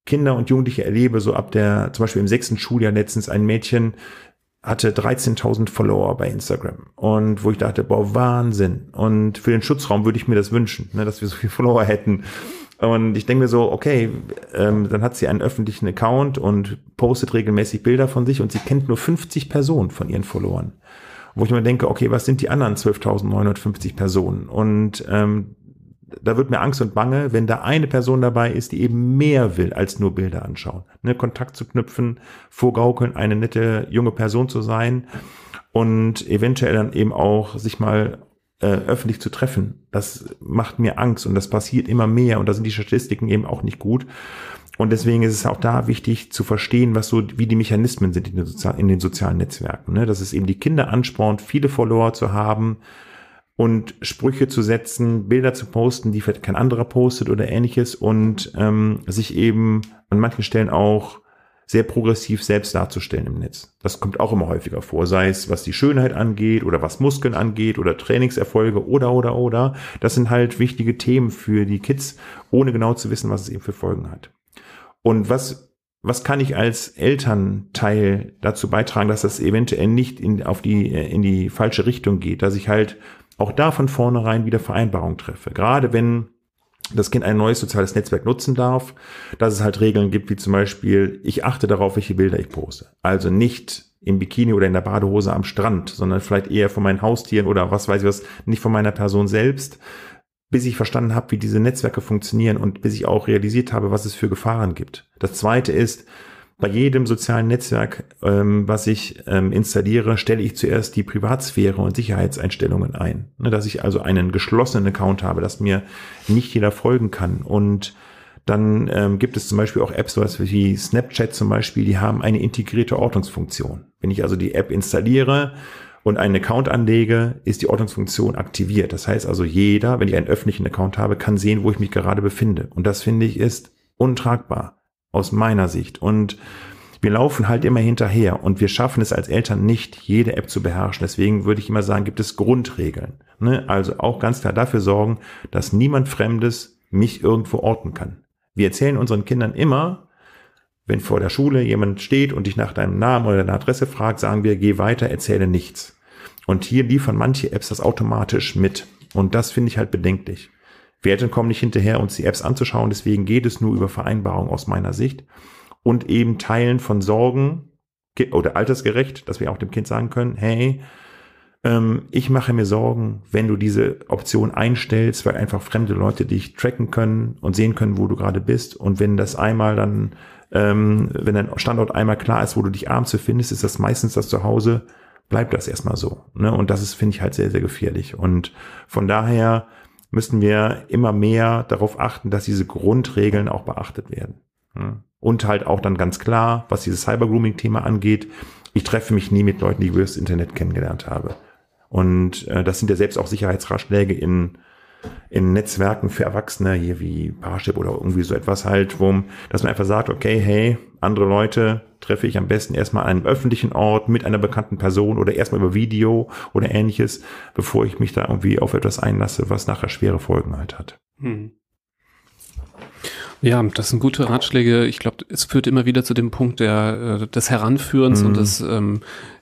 Kinder und Jugendliche erlebe, so ab der, zum Beispiel im sechsten Schuljahr letztens ein Mädchen, hatte 13.000 Follower bei Instagram und wo ich dachte, boah, Wahnsinn. Und für den Schutzraum würde ich mir das wünschen, ne, dass wir so viele Follower hätten. Und ich denke mir so, okay, ähm, dann hat sie einen öffentlichen Account und postet regelmäßig Bilder von sich und sie kennt nur 50 Personen von ihren Followern. Wo ich mir denke, okay, was sind die anderen 12.950 Personen? Und ähm, da wird mir Angst und Bange, wenn da eine Person dabei ist, die eben mehr will als nur Bilder anschauen. Ne, Kontakt zu knüpfen, vorgaukeln, eine nette junge Person zu sein und eventuell dann eben auch sich mal äh, öffentlich zu treffen. Das macht mir Angst und das passiert immer mehr und da sind die Statistiken eben auch nicht gut. Und deswegen ist es auch da wichtig zu verstehen, was so, wie die Mechanismen sind in den, Sozi in den sozialen Netzwerken. Ne? Dass es eben die Kinder anspornt, viele Follower zu haben und Sprüche zu setzen, Bilder zu posten, die vielleicht kein anderer postet oder ähnliches und ähm, sich eben an manchen Stellen auch sehr progressiv selbst darzustellen im Netz. Das kommt auch immer häufiger vor, sei es was die Schönheit angeht oder was Muskeln angeht oder Trainingserfolge oder oder oder. Das sind halt wichtige Themen für die Kids, ohne genau zu wissen, was es eben für Folgen hat. Und was was kann ich als Elternteil dazu beitragen, dass das eventuell nicht in, auf die, in die falsche Richtung geht, dass ich halt auch da von vornherein wieder Vereinbarungen treffe. Gerade wenn das Kind ein neues soziales Netzwerk nutzen darf, dass es halt Regeln gibt, wie zum Beispiel, ich achte darauf, welche Bilder ich poste. Also nicht im Bikini oder in der Badehose am Strand, sondern vielleicht eher von meinen Haustieren oder was weiß ich was, nicht von meiner Person selbst, bis ich verstanden habe, wie diese Netzwerke funktionieren und bis ich auch realisiert habe, was es für Gefahren gibt. Das zweite ist, bei jedem sozialen Netzwerk, ähm, was ich ähm, installiere, stelle ich zuerst die Privatsphäre und Sicherheitseinstellungen ein. Ne, dass ich also einen geschlossenen Account habe, dass mir nicht jeder folgen kann. Und dann ähm, gibt es zum Beispiel auch Apps, sowas wie Snapchat zum Beispiel, die haben eine integrierte Ortungsfunktion. Wenn ich also die App installiere und einen Account anlege, ist die Ortungsfunktion aktiviert. Das heißt also, jeder, wenn ich einen öffentlichen Account habe, kann sehen, wo ich mich gerade befinde. Und das finde ich ist untragbar aus meiner Sicht. Und wir laufen halt immer hinterher und wir schaffen es als Eltern nicht, jede App zu beherrschen. Deswegen würde ich immer sagen, gibt es Grundregeln. Ne? Also auch ganz klar dafür sorgen, dass niemand Fremdes mich irgendwo orten kann. Wir erzählen unseren Kindern immer, wenn vor der Schule jemand steht und dich nach deinem Namen oder deiner Adresse fragt, sagen wir, geh weiter, erzähle nichts. Und hier liefern manche Apps das automatisch mit. Und das finde ich halt bedenklich. Wir Eltern kommen nicht hinterher, uns die Apps anzuschauen, deswegen geht es nur über Vereinbarung aus meiner Sicht. Und eben Teilen von Sorgen oder altersgerecht, dass wir auch dem Kind sagen können, hey, ähm, ich mache mir Sorgen, wenn du diese Option einstellst, weil einfach fremde Leute dich tracken können und sehen können, wo du gerade bist. Und wenn das einmal dann, ähm, wenn dein Standort einmal klar ist, wo du dich abends befindest, ist das meistens das Zuhause, bleibt das erstmal so. Ne? Und das ist, finde ich, halt sehr, sehr gefährlich. Und von daher müssen wir immer mehr darauf achten, dass diese Grundregeln auch beachtet werden. Und halt auch dann ganz klar, was dieses Cyber-Grooming-Thema angeht, ich treffe mich nie mit Leuten, die ich über das Internet kennengelernt habe. Und äh, das sind ja selbst auch Sicherheitsratschläge in in Netzwerken für Erwachsene, hier wie Parship oder irgendwie so etwas halt, wo, dass man einfach sagt, okay, hey, andere Leute treffe ich am besten erstmal an einem öffentlichen Ort mit einer bekannten Person oder erstmal über Video oder ähnliches, bevor ich mich da irgendwie auf etwas einlasse, was nachher schwere Folgen halt hat. Hm. Ja, das sind gute Ratschläge. Ich glaube, es führt immer wieder zu dem Punkt der, äh, des Heranführens mhm. und des ähm,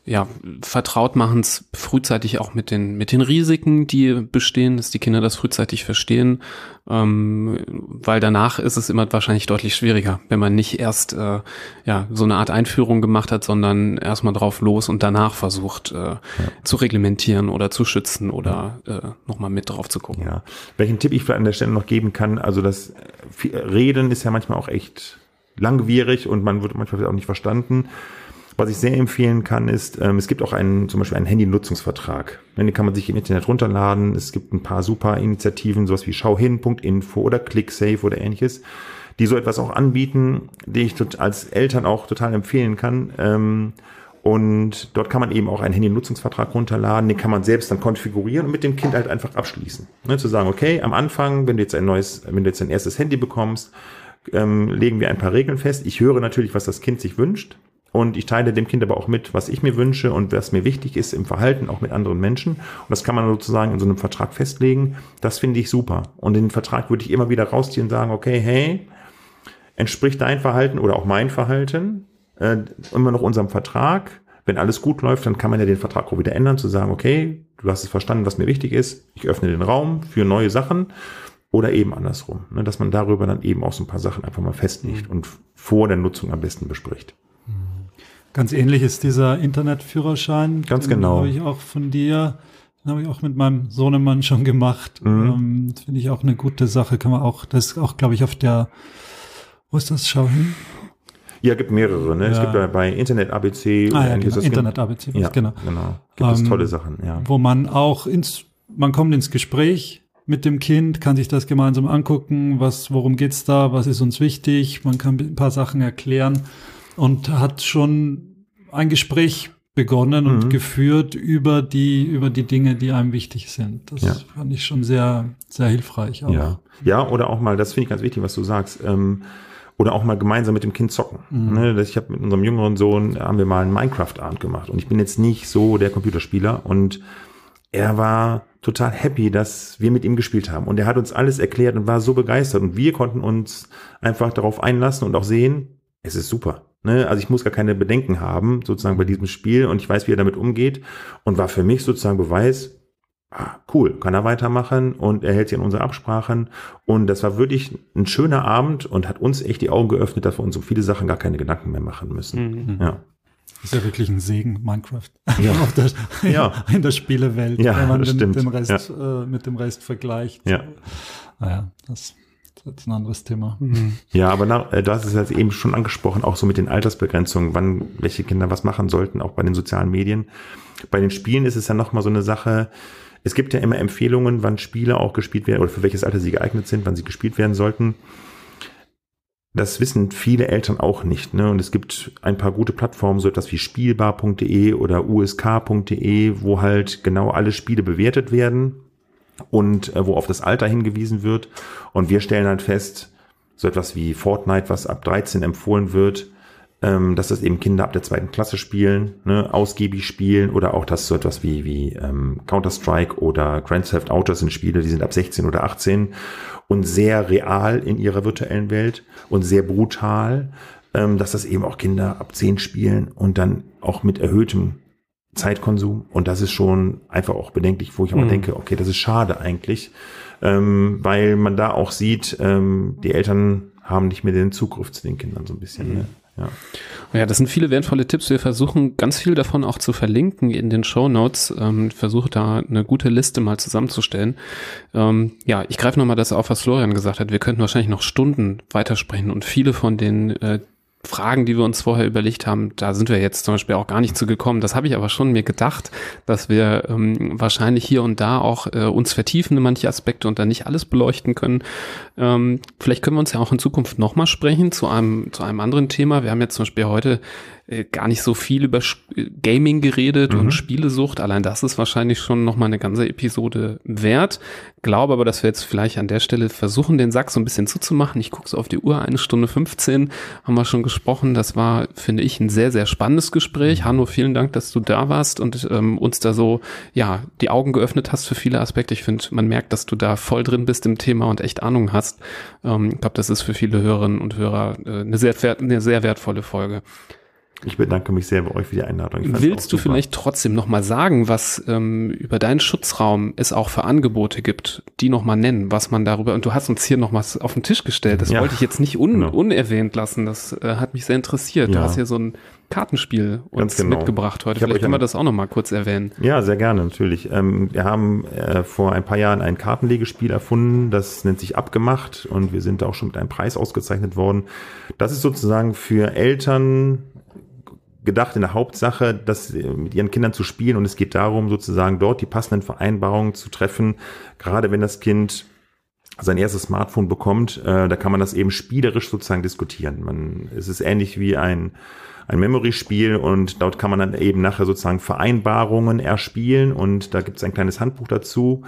ja, Vertrautmachens frühzeitig auch mit den, mit den Risiken, die bestehen, dass die Kinder das frühzeitig verstehen, ähm, weil danach ist es immer wahrscheinlich deutlich schwieriger, wenn man nicht erst äh, ja, so eine Art Einführung gemacht hat, sondern erstmal drauf los und danach versucht äh, ja. zu reglementieren oder zu schützen oder äh, nochmal mit drauf zu gucken. Ja. Welchen Tipp ich vielleicht an der Stelle noch geben kann, also das Reden ist ja manchmal auch echt langwierig und man wird manchmal auch nicht verstanden. Was ich sehr empfehlen kann, ist, ähm, es gibt auch einen, zum Beispiel einen Handy-Nutzungsvertrag. Den kann man sich im Internet runterladen. Es gibt ein paar super Initiativen, sowas wie schauhin.info oder ClickSafe oder ähnliches, die so etwas auch anbieten, die ich als Eltern auch total empfehlen kann. Ähm, und dort kann man eben auch einen Handy-Nutzungsvertrag runterladen, den kann man selbst dann konfigurieren und mit dem Kind halt einfach abschließen. Ne, zu sagen, okay, am Anfang, wenn du jetzt ein neues, wenn du jetzt ein erstes Handy bekommst, ähm, legen wir ein paar Regeln fest. Ich höre natürlich, was das Kind sich wünscht. Und ich teile dem Kind aber auch mit, was ich mir wünsche und was mir wichtig ist im Verhalten, auch mit anderen Menschen. Und das kann man sozusagen in so einem Vertrag festlegen. Das finde ich super. Und den Vertrag würde ich immer wieder rausziehen und sagen, okay, hey, entspricht dein Verhalten oder auch mein Verhalten äh, immer noch unserem Vertrag. Wenn alles gut läuft, dann kann man ja den Vertrag auch wieder ändern, zu sagen, okay, du hast es verstanden, was mir wichtig ist. Ich öffne den Raum für neue Sachen. oder eben andersrum, ne, dass man darüber dann eben auch so ein paar Sachen einfach mal festlegt mhm. und vor der Nutzung am besten bespricht. Ganz ähnlich ist dieser Internetführerschein. Ganz genau. Habe ich auch von dir, den habe ich auch mit meinem Sohnemann schon gemacht. Mhm. Ähm, Finde ich auch eine gute Sache. Kann man auch, das ist auch, glaube ich, auf der, wo ist das? Schau hin. Ja, gibt mehrere. Ne? Ja. Es gibt ja bei Internet ABC. Ah, ja, genau. Internet ABC. Ja, genau. genau. Gibt es ähm, tolle Sachen. Ja. Wo man auch ins, man kommt ins Gespräch mit dem Kind, kann sich das gemeinsam angucken. Was, worum geht's da? Was ist uns wichtig? Man kann ein paar Sachen erklären und hat schon ein Gespräch begonnen und mhm. geführt über die, über die Dinge, die einem wichtig sind. Das ja. fand ich schon sehr, sehr hilfreich. Auch. Ja. ja, oder auch mal, das finde ich ganz wichtig, was du sagst. Ähm, oder auch mal gemeinsam mit dem Kind zocken. Mhm. Ne, ich habe mit unserem jüngeren Sohn haben wir mal einen Minecraft-Abend gemacht und ich bin jetzt nicht so der Computerspieler und er war total happy, dass wir mit ihm gespielt haben und er hat uns alles erklärt und war so begeistert und wir konnten uns einfach darauf einlassen und auch sehen, es ist super. Ne? Also ich muss gar keine Bedenken haben, sozusagen bei diesem Spiel und ich weiß, wie er damit umgeht und war für mich sozusagen Beweis, ah, cool, kann er weitermachen und er hält sich an unsere Absprachen und das war wirklich ein schöner Abend und hat uns echt die Augen geöffnet, dass wir uns um viele Sachen gar keine Gedanken mehr machen müssen. Mhm. Ja. ist ja wirklich ein Segen, Minecraft. Ja. Auch der, ja. In der Spielewelt, ja, wenn man den, den Rest, ja. äh, mit dem Rest vergleicht. Ja. Naja, das das ist ein anderes Thema. Mhm. Ja, aber nach, äh, du hast es jetzt eben schon angesprochen, auch so mit den Altersbegrenzungen, wann welche Kinder was machen sollten, auch bei den sozialen Medien. Bei den Spielen ist es ja nochmal so eine Sache, es gibt ja immer Empfehlungen, wann Spiele auch gespielt werden oder für welches Alter sie geeignet sind, wann sie gespielt werden sollten. Das wissen viele Eltern auch nicht. Ne? Und es gibt ein paar gute Plattformen, so etwas wie spielbar.de oder usk.de, wo halt genau alle Spiele bewertet werden und äh, wo auf das Alter hingewiesen wird. Und wir stellen halt fest, so etwas wie Fortnite, was ab 13 empfohlen wird, ähm, dass das eben Kinder ab der zweiten Klasse spielen, ne, ausgiebig spielen oder auch dass so etwas wie, wie ähm, Counter-Strike oder Grand Theft Auto sind Spiele, die sind ab 16 oder 18 und sehr real in ihrer virtuellen Welt und sehr brutal, ähm, dass das eben auch Kinder ab 10 spielen und dann auch mit erhöhtem Zeitkonsum und das ist schon einfach auch bedenklich, wo ich auch mhm. denke, okay, das ist schade eigentlich, ähm, weil man da auch sieht, ähm, die Eltern haben nicht mehr den Zugriff zu den Kindern so ein bisschen. Mhm. Ne? Ja. ja, das sind viele wertvolle Tipps. Wir versuchen ganz viel davon auch zu verlinken in den Show Notes. Ähm, versuche da eine gute Liste mal zusammenzustellen. Ähm, ja, ich greife nochmal das auf, was Florian gesagt hat. Wir könnten wahrscheinlich noch Stunden weitersprechen und viele von den äh, Fragen, die wir uns vorher überlegt haben, da sind wir jetzt zum Beispiel auch gar nicht zu gekommen. Das habe ich aber schon mir gedacht, dass wir ähm, wahrscheinlich hier und da auch äh, uns vertiefen in manche Aspekte und dann nicht alles beleuchten können. Ähm, vielleicht können wir uns ja auch in Zukunft nochmal sprechen zu einem, zu einem anderen Thema. Wir haben jetzt zum Beispiel heute äh, gar nicht so viel über Gaming geredet mhm. und Spielesucht. Allein das ist wahrscheinlich schon nochmal eine ganze Episode wert. Glaube aber, dass wir jetzt vielleicht an der Stelle versuchen, den Sack so ein bisschen zuzumachen. Ich gucke so auf die Uhr, eine Stunde 15 haben wir schon gesprochen. Das war, finde ich, ein sehr, sehr spannendes Gespräch. Hanno, vielen Dank, dass du da warst und ähm, uns da so, ja, die Augen geöffnet hast für viele Aspekte. Ich finde, man merkt, dass du da voll drin bist im Thema und echt Ahnung hast. Ähm, ich glaube, das ist für viele Hörerinnen und Hörer äh, eine, sehr, eine sehr wertvolle Folge. Ich bedanke mich sehr bei euch für die Einladung. Willst du vielleicht trotzdem nochmal sagen, was ähm, über deinen Schutzraum es auch für Angebote gibt, die nochmal nennen, was man darüber, und du hast uns hier noch was auf den Tisch gestellt, das ja, wollte ich jetzt nicht un, genau. unerwähnt lassen, das äh, hat mich sehr interessiert. Ja. Du hast hier so ein Kartenspiel uns genau. mitgebracht heute. Vielleicht können wir das auch nochmal kurz erwähnen. Ja, sehr gerne, natürlich. Ähm, wir haben äh, vor ein paar Jahren ein Kartenlegespiel erfunden, das nennt sich Abgemacht und wir sind auch schon mit einem Preis ausgezeichnet worden. Das ist sozusagen für Eltern, gedacht in der Hauptsache, das mit ihren Kindern zu spielen. Und es geht darum, sozusagen dort die passenden Vereinbarungen zu treffen, gerade wenn das Kind sein erstes Smartphone bekommt, äh, da kann man das eben spielerisch sozusagen diskutieren. Man, es ist ähnlich wie ein ein Memory-Spiel und dort kann man dann eben nachher sozusagen Vereinbarungen erspielen. Und da gibt es ein kleines Handbuch dazu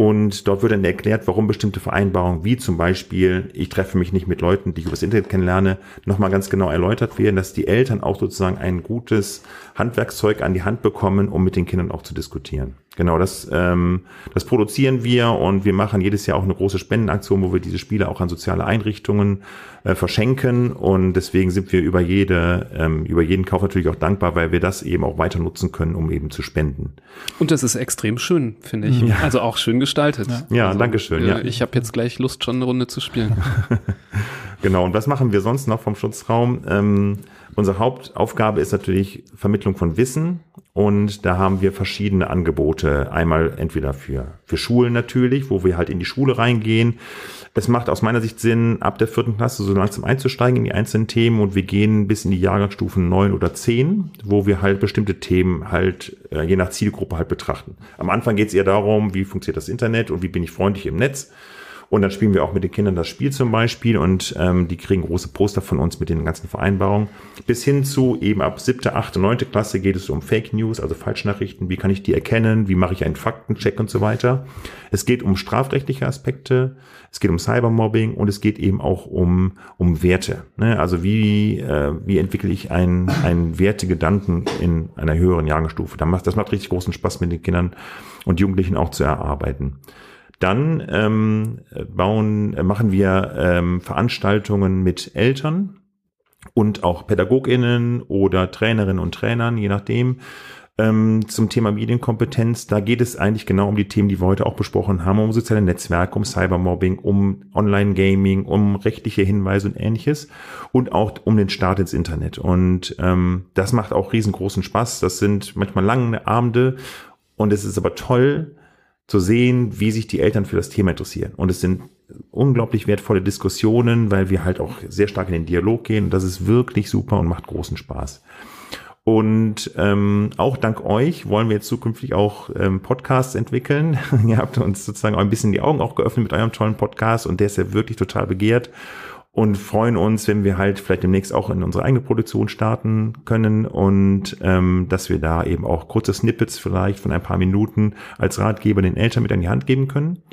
und dort wird dann erklärt, warum bestimmte Vereinbarungen, wie zum Beispiel, ich treffe mich nicht mit Leuten, die ich übers Internet kennenlerne, nochmal ganz genau erläutert werden, dass die Eltern auch sozusagen ein gutes Handwerkszeug an die Hand bekommen, um mit den Kindern auch zu diskutieren. Genau, das, ähm, das produzieren wir und wir machen jedes Jahr auch eine große Spendenaktion, wo wir diese Spiele auch an soziale Einrichtungen äh, verschenken und deswegen sind wir über jede, ähm, über jeden Kauf natürlich auch dankbar, weil wir das eben auch weiter nutzen können, um eben zu spenden. Und das ist extrem schön, finde ich. Ja. Also auch schön gestaltet. Ja, ja also, danke schön. Äh, ja. Ich habe jetzt gleich Lust, schon eine Runde zu spielen. genau, und was machen wir sonst noch vom Schutzraum? Ähm, Unsere Hauptaufgabe ist natürlich Vermittlung von Wissen und da haben wir verschiedene Angebote. Einmal entweder für, für Schulen natürlich, wo wir halt in die Schule reingehen. Es macht aus meiner Sicht Sinn, ab der vierten Klasse so langsam einzusteigen in die einzelnen Themen und wir gehen bis in die Jahrgangsstufen neun oder zehn, wo wir halt bestimmte Themen halt äh, je nach Zielgruppe halt betrachten. Am Anfang geht es eher darum, wie funktioniert das Internet und wie bin ich freundlich im Netz. Und dann spielen wir auch mit den Kindern das Spiel zum Beispiel und ähm, die kriegen große Poster von uns mit den ganzen Vereinbarungen. Bis hin zu eben ab siebte, achte, neunte Klasse geht es um Fake News, also Falschnachrichten. Wie kann ich die erkennen? Wie mache ich einen Faktencheck und so weiter? Es geht um strafrechtliche Aspekte, es geht um Cybermobbing und es geht eben auch um, um Werte. Ne? Also wie, äh, wie entwickle ich einen, einen Wertegedanken in einer höheren Jahrgangsstufe? Das macht, das macht richtig großen Spaß mit den Kindern und Jugendlichen auch zu erarbeiten. Dann ähm, bauen, äh, machen wir ähm, Veranstaltungen mit Eltern und auch PädagogInnen oder Trainerinnen und Trainern, je nachdem, ähm, zum Thema Medienkompetenz. Da geht es eigentlich genau um die Themen, die wir heute auch besprochen haben, um soziale Netzwerke, um Cybermobbing, um Online-Gaming, um rechtliche Hinweise und ähnliches und auch um den Start ins Internet. Und ähm, das macht auch riesengroßen Spaß. Das sind manchmal lange Abende und es ist aber toll, zu sehen, wie sich die Eltern für das Thema interessieren. Und es sind unglaublich wertvolle Diskussionen, weil wir halt auch sehr stark in den Dialog gehen. Und das ist wirklich super und macht großen Spaß. Und ähm, auch dank euch wollen wir jetzt zukünftig auch ähm, Podcasts entwickeln. Ihr habt uns sozusagen auch ein bisschen die Augen auch geöffnet mit eurem tollen Podcast und der ist ja wirklich total begehrt und freuen uns, wenn wir halt vielleicht demnächst auch in unsere eigene Produktion starten können und ähm, dass wir da eben auch kurze Snippets vielleicht von ein paar Minuten als Ratgeber den Eltern mit an die Hand geben können.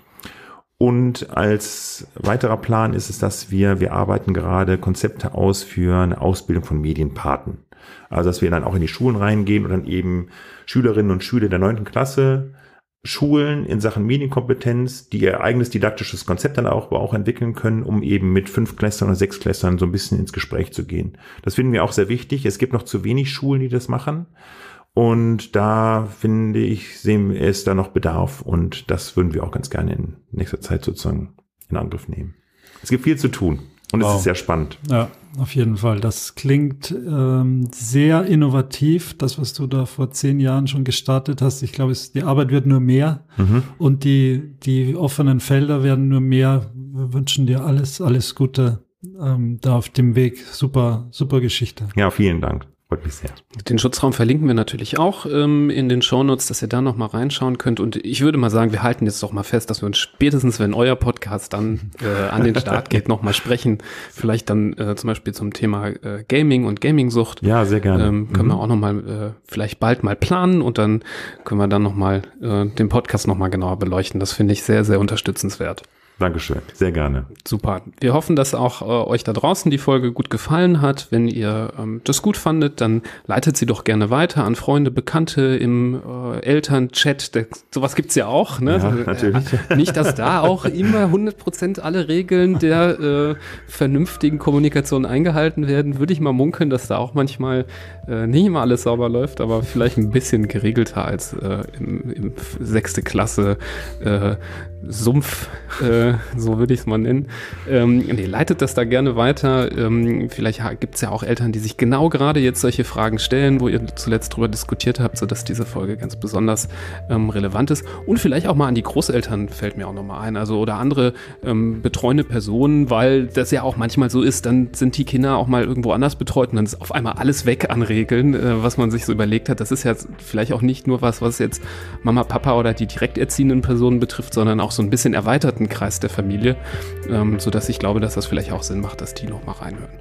Und als weiterer Plan ist es, dass wir, wir arbeiten gerade Konzepte aus für eine Ausbildung von Medienpaten. Also, dass wir dann auch in die Schulen reingehen und dann eben Schülerinnen und Schüler der neunten Klasse Schulen in Sachen Medienkompetenz, die ihr eigenes didaktisches Konzept dann auch, auch entwickeln können, um eben mit fünf Klässern oder sechs Klässern so ein bisschen ins Gespräch zu gehen. Das finden wir auch sehr wichtig. Es gibt noch zu wenig Schulen, die das machen. Und da finde ich, sehen wir es da noch Bedarf und das würden wir auch ganz gerne in nächster Zeit sozusagen in Angriff nehmen. Es gibt viel zu tun. Und wow. es ist sehr spannend. Ja, auf jeden Fall. Das klingt ähm, sehr innovativ, das, was du da vor zehn Jahren schon gestartet hast. Ich glaube, es, die Arbeit wird nur mehr mhm. und die, die offenen Felder werden nur mehr. Wir wünschen dir alles, alles Gute ähm, da auf dem Weg. Super, super Geschichte. Ja, vielen Dank. Freut mich sehr. Den Schutzraum verlinken wir natürlich auch ähm, in den Shownotes, dass ihr da nochmal reinschauen könnt. Und ich würde mal sagen, wir halten jetzt doch mal fest, dass wir uns spätestens, wenn euer Podcast dann äh, an den Start geht, nochmal sprechen. Vielleicht dann äh, zum Beispiel zum Thema äh, Gaming und Gamingsucht. Ja, sehr gerne. Ähm, können mhm. wir auch nochmal äh, vielleicht bald mal planen und dann können wir dann nochmal äh, den Podcast nochmal genauer beleuchten. Das finde ich sehr, sehr unterstützenswert. Dankeschön, sehr gerne. Super. Wir hoffen, dass auch äh, euch da draußen die Folge gut gefallen hat. Wenn ihr ähm, das gut fandet, dann leitet sie doch gerne weiter an Freunde, Bekannte im äh, Elternchat. Der, sowas gibt's ja auch. Ne? Ja, natürlich. Äh, nicht, dass da auch immer 100% alle Regeln der äh, vernünftigen Kommunikation eingehalten werden. Würde ich mal munkeln, dass da auch manchmal äh, nicht immer alles sauber läuft, aber vielleicht ein bisschen geregelter als äh, im, im sechste Klasse äh, Sumpf, äh, so würde ich es mal nennen. Ähm, nee, leitet das da gerne weiter. Ähm, vielleicht gibt es ja auch Eltern, die sich genau gerade jetzt solche Fragen stellen, wo ihr zuletzt drüber diskutiert habt, sodass diese Folge ganz besonders ähm, relevant ist. Und vielleicht auch mal an die Großeltern fällt mir auch nochmal ein, also oder andere ähm, betreuende Personen, weil das ja auch manchmal so ist, dann sind die Kinder auch mal irgendwo anders betreut und dann ist auf einmal alles weg an Regeln, äh, was man sich so überlegt hat. Das ist ja vielleicht auch nicht nur was, was jetzt Mama, Papa oder die direkt erziehenden Personen betrifft, sondern auch so ein bisschen erweiterten Kreis der Familie, ähm, sodass ich glaube, dass das vielleicht auch Sinn macht, dass die noch mal reinhören.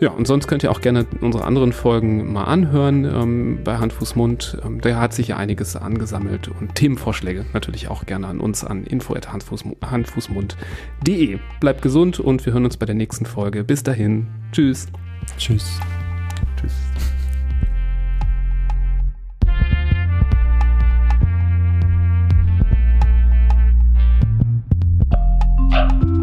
Ja, und sonst könnt ihr auch gerne unsere anderen Folgen mal anhören ähm, bei Hand, Fuß, Mund. Ähm, da hat sich ja einiges angesammelt und Themenvorschläge natürlich auch gerne an uns an info.handfußmund.de. Bleibt gesund und wir hören uns bei der nächsten Folge. Bis dahin. Tschüss. Tschüss. Tschüss. Bye.